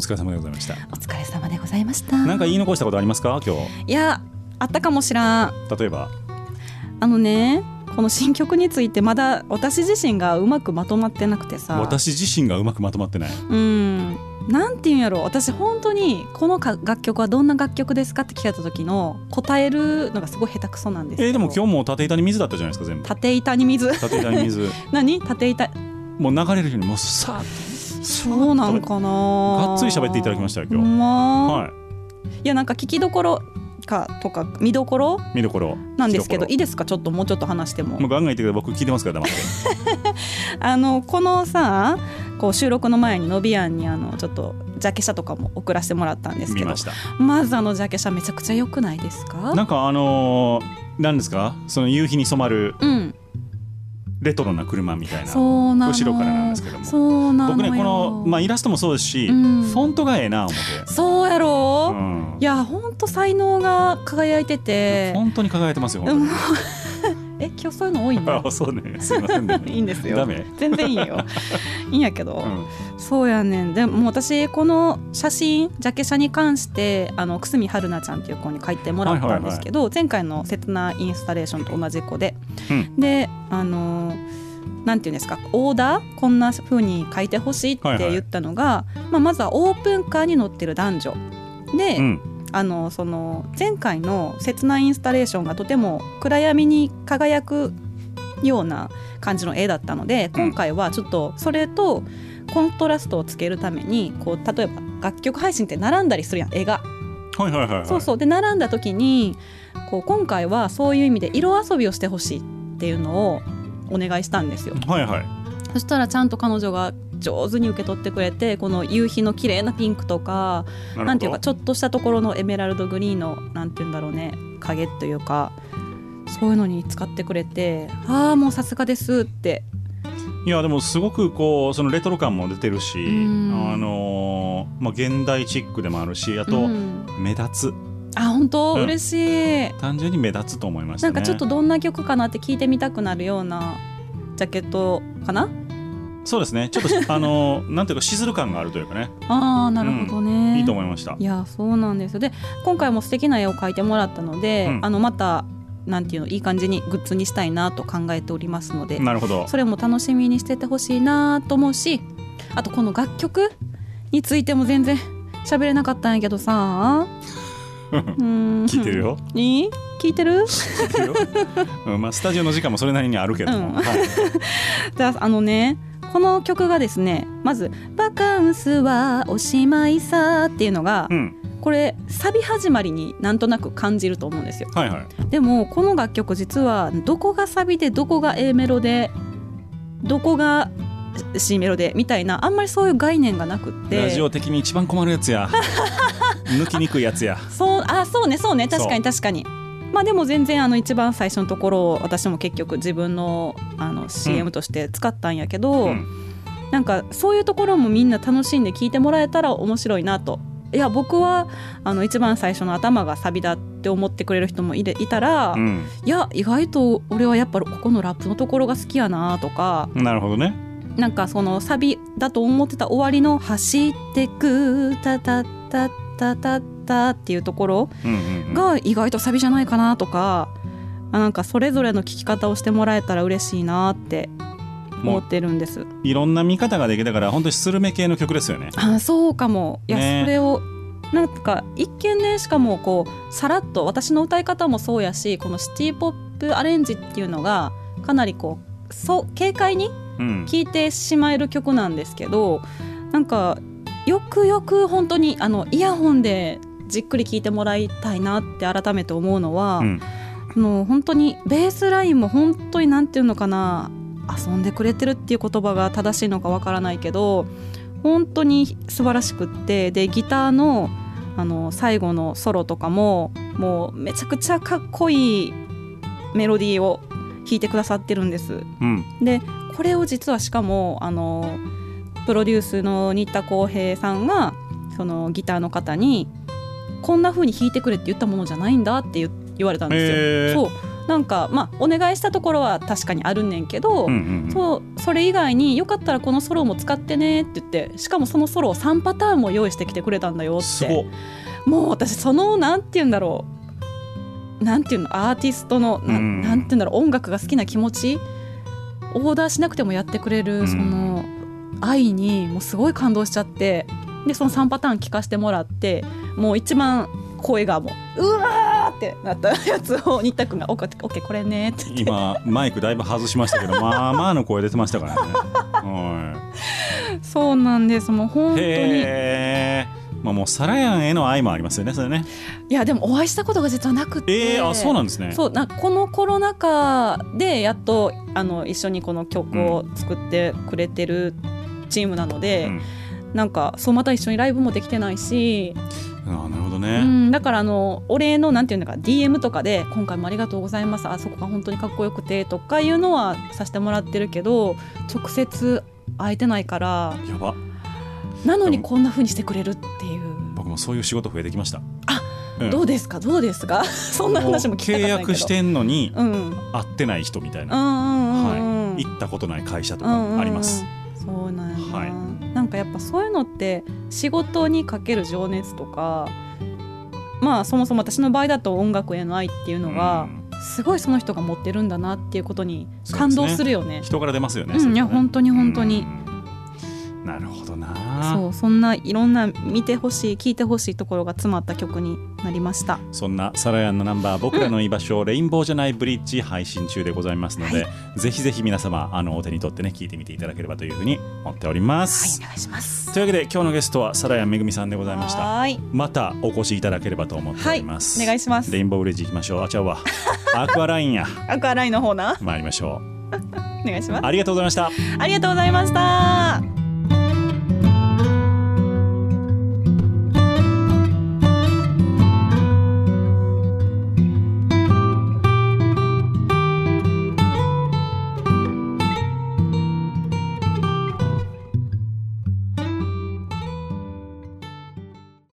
Speaker 1: 疲れ様でございました。
Speaker 2: お疲れ様でございました。
Speaker 1: なんか言い残したことありますか？今
Speaker 2: いやあったかもしらん。
Speaker 1: 日例えば。
Speaker 2: あのねこの新曲についてまだ私自身がうまくまとまってなくてさ。
Speaker 1: 私自身がうまくまとまってない。
Speaker 2: うん。なんていうんやろ私本当にこのか楽曲はどんな楽曲ですかって聞かれた時の答えるのがすごい下手くそなんです
Speaker 1: えーでも今日も縦板に水だったじゃないですか全部。
Speaker 2: 縦板に水。
Speaker 1: 縦板に水。
Speaker 2: 何？縦板。
Speaker 1: もう流れるようにもうさーっと
Speaker 2: そうなんかな。
Speaker 1: がっつり喋っていただきましたよ今日。
Speaker 2: ま。
Speaker 1: はい。
Speaker 2: いやなんか聞きどころかとか見どころ？
Speaker 1: 見どころ。
Speaker 2: なんですけど
Speaker 1: 見
Speaker 2: いいですか？ちょっともうちょっと話しても。
Speaker 1: もうガンガン言ってくれ僕聞いてますから黙って
Speaker 2: あのこのさこう収録の前にノビアンにあのちょっとジャケ写とかも送らせてもらったんですけど
Speaker 1: 見ました。
Speaker 2: まずあのジャケ写めちゃくちゃ良くないですか？
Speaker 1: なんかあのー、なんですか？その夕日に染まる
Speaker 2: うん
Speaker 1: レトロな車みたいな後ろからなんですけども。僕ねこの、まあ、イラストもそうですし、
Speaker 2: うん。
Speaker 1: フォントがええな思って、
Speaker 2: そうやろ、
Speaker 1: うん。
Speaker 2: いやほんと才能が輝いてて。
Speaker 1: 本当に輝いてますよ本
Speaker 2: うんえ今日そういうの多いん
Speaker 1: 当に
Speaker 2: だ。
Speaker 1: あ そうね。すいませんね。
Speaker 2: いいんですよ。
Speaker 1: ダメ。
Speaker 2: 全然いいよ。いいんやけど、
Speaker 1: うん。
Speaker 2: そうやねん。でも私この写真ジャケ写に関してあの久住春菜ちゃんっていう子に書いてもらったんですけど、前回の「切なインスタレーション」と同じ子で、
Speaker 1: うん。
Speaker 2: であのなんていうんですかオーダーこんな風に書いてほしいって
Speaker 1: はいはい
Speaker 2: 言ったのが、まあ、まずはオープンカーに乗ってる男女。で、
Speaker 1: うん
Speaker 2: あのその前回の「切なインスタレーション」がとても暗闇に輝くような感じの絵だったので今回はちょっとそれとコントラストをつけるためにこう例えば楽曲配信って並んだりするやん絵が。
Speaker 1: はいはいはいはい。
Speaker 2: そうそう。で並んだ時にこう今回はそういう意味で色遊びをしてほしいっていうのをお願いしたんですよ。
Speaker 1: はいはい。
Speaker 2: そしたらちゃんと彼女が上手に受け取ってくれてこの夕日の綺麗なピンクとか
Speaker 1: な
Speaker 2: んていうかちょっとしたところのエメラルドグリーンのなんていうんだろうね影というかそういうのに使ってくれてああもうさすがですって。
Speaker 1: いやでもすごくこうそのレトロ感も出てるし、
Speaker 2: ん。
Speaker 1: あのーまあ、現代チックでもあるしあと、
Speaker 2: うん。
Speaker 1: 目立つ。
Speaker 2: あ本当、
Speaker 1: うん。
Speaker 2: 嬉しい。
Speaker 1: 単純に目立つと思いましたね。
Speaker 2: なんかちょっとどんな曲かなって聞いてみたくなるようなジャケットかな？
Speaker 1: そうですね。ちょっと あのーなんていうかしずる感があるというかね。
Speaker 2: ああなるほどね、
Speaker 1: いいと思いました。
Speaker 2: いやそうなんですよ。で今回も素敵な絵を描いてもらったので、
Speaker 1: うん。
Speaker 2: あのまたなんていうのいい感じにグッズにしたいなと考えておりますので
Speaker 1: なるほど。
Speaker 2: それも楽しみにしててほしいなと思うしあとこの楽曲についても全然喋れなかったんやけどさ。うん。
Speaker 1: 聞いてるよ。
Speaker 2: いい？聞いてる？
Speaker 1: 聞いてるよ、うんまあ、スタジオの時間もそれなりにあるけども、
Speaker 2: うん。
Speaker 1: はい。
Speaker 2: じゃああのねこの曲がですねまず「バカンスはおしまいさ」っていうのが、
Speaker 1: うん。
Speaker 2: これサビ始まりになんとなく感じると思うんですよ。
Speaker 1: はいはい。
Speaker 2: でもこの楽曲実はどこがサビでどこが A メロでどこが C メロでみたいなあんまりそういう概念がなくって。
Speaker 1: ラジオ的に一番困るやつや。抜きにくいやつや。
Speaker 2: そうあそうねそうね。確かに
Speaker 1: そ
Speaker 2: 確かにまあでも全然あの一番最初のところを私も結局自分のあの CM として使ったんやけど、
Speaker 1: うん。
Speaker 2: なんかそういうところもみんな楽しんで聞いてもらえたら面白いなと。いや僕はあの一番最初の頭がサビだって思ってくれる人もいれいたら、
Speaker 1: うん。
Speaker 2: いや意外と俺はやっぱここのラップのところが好きやなとか。
Speaker 1: なるほどね。
Speaker 2: なんかそのサビだと思ってた終わりの「走ってくタタタタタタ」っていうところ
Speaker 1: うんうんうん。
Speaker 2: が意外とサビじゃないかなとかあなんかそれぞれの聴き方をしてもらえたら嬉しいなって思ってるんです。
Speaker 1: いろんな見方ができたから本当にスルメ系の曲ですよね。
Speaker 2: あそうかも。いや、
Speaker 1: ね。
Speaker 2: それをなんか一見ねしかもこうさらっと私の歌い方もそうやしこのシティ・ポップアレンジっていうのがかなりこうそう軽快に
Speaker 1: うん。
Speaker 2: 聴いてしまえる曲なんですけどなんかよくよく本当にあのイヤホンでじっくり聴いてもらいたいなって改めて思うのは、
Speaker 1: うん
Speaker 2: あの本当にベースラインも本当になんていうのかな遊んでくれてるっていう言葉が正しいのかわからないけど本当に素晴らしくってでギターのあの最後のソロとかももうめちゃくちゃかっこいいメロディーを弾いてくださってるんです。
Speaker 1: うん
Speaker 2: でこれを実はしかもあのプロデュースの新田浩平さんがそのギターの方にこんな風に弾いてくれって言ったものじゃないんだって言言われたんですよ。そう。なんかまあお願いしたところは確かにあるねんけど、
Speaker 1: うんうんうん。
Speaker 2: そうそれ以外によかったらこのソロも使ってねって言ってしかもそのソロを3パターンも用意してきてくれたんだよって。もう私そのなんて言うんだろう。なんていうのアーティストのな,、
Speaker 1: うん。
Speaker 2: ん、なんて言うんだろう。音楽が好きな気持ちオーダーしなくてもやってくれ
Speaker 1: うん。
Speaker 2: るその愛にもうすごい感動しちゃってでその3パターン聞かせてもらってもう一番声がもううわーってなったやつを新田君が「オッケーオッケーこれね」って。
Speaker 1: 今マイクだいぶ外しましたけど まあまあの声出てましたからね。は
Speaker 2: そうなんです。もう本
Speaker 1: い
Speaker 2: 当に。
Speaker 1: まあもうサラヤンへの愛もありますよねそれね。
Speaker 2: いやでもお会いしたことが実はなくて。
Speaker 1: えー、あそうなんですね。
Speaker 2: そうなこのコロナ禍でやっとあの一緒にこの曲を作ってくれてるチームなので、
Speaker 1: うん。
Speaker 2: なんかそうまた一緒にライブもできてないし、
Speaker 1: あなるほど
Speaker 2: う
Speaker 1: ね、
Speaker 2: ん、だからあのお礼のなんていうのか DM とかで「今回もありがとうございます。あそこが本当にかっこよくて」とかいうのはさせてもらってるけど直接会えてないから
Speaker 1: やば。
Speaker 2: なのにこんな風にしてくれるっていう、
Speaker 1: 僕もそういう仕事増えてきました。うん。
Speaker 2: どうですか？どうですか？そんな話も
Speaker 1: 契約してんのに
Speaker 2: うん。うん
Speaker 1: 会ってない人みたいな、はい、行ったことない会社とかあります、
Speaker 2: そうなん
Speaker 1: はい
Speaker 2: なんかやっぱそういうのって仕事にかける情熱とかまあそもそも私の場合だと音楽への愛っていうのが
Speaker 1: うん。
Speaker 2: すごいその人が持ってるんだなっていうことに感動するよね。
Speaker 1: 人から出ますよね、
Speaker 2: うんいや本当に本当に。
Speaker 1: うんなるほどな。
Speaker 2: そうそんないろんな見てほしい聞いてほしいところが詰まった曲になりました。
Speaker 1: そんなサラヤンのナンバー僕らの居場所、レインボーじゃないブリッジ配信中でございますので、ぜひぜひ皆様あのお手に取ってね聞いてみていただければというふうに思っております、
Speaker 2: お願いします。
Speaker 1: というわけで今日のゲストはサラヤンめぐみさんでございました。
Speaker 2: はーい。
Speaker 1: またお越しいただければと思っております、
Speaker 2: お願いします。
Speaker 1: レインボーブリッジ行きましょう。あちゃうわ。アクアラインや。
Speaker 2: アクアラインの方な。
Speaker 1: 参りましょう。
Speaker 2: お願いします。
Speaker 1: ありがとうございました。
Speaker 2: ありがとうございました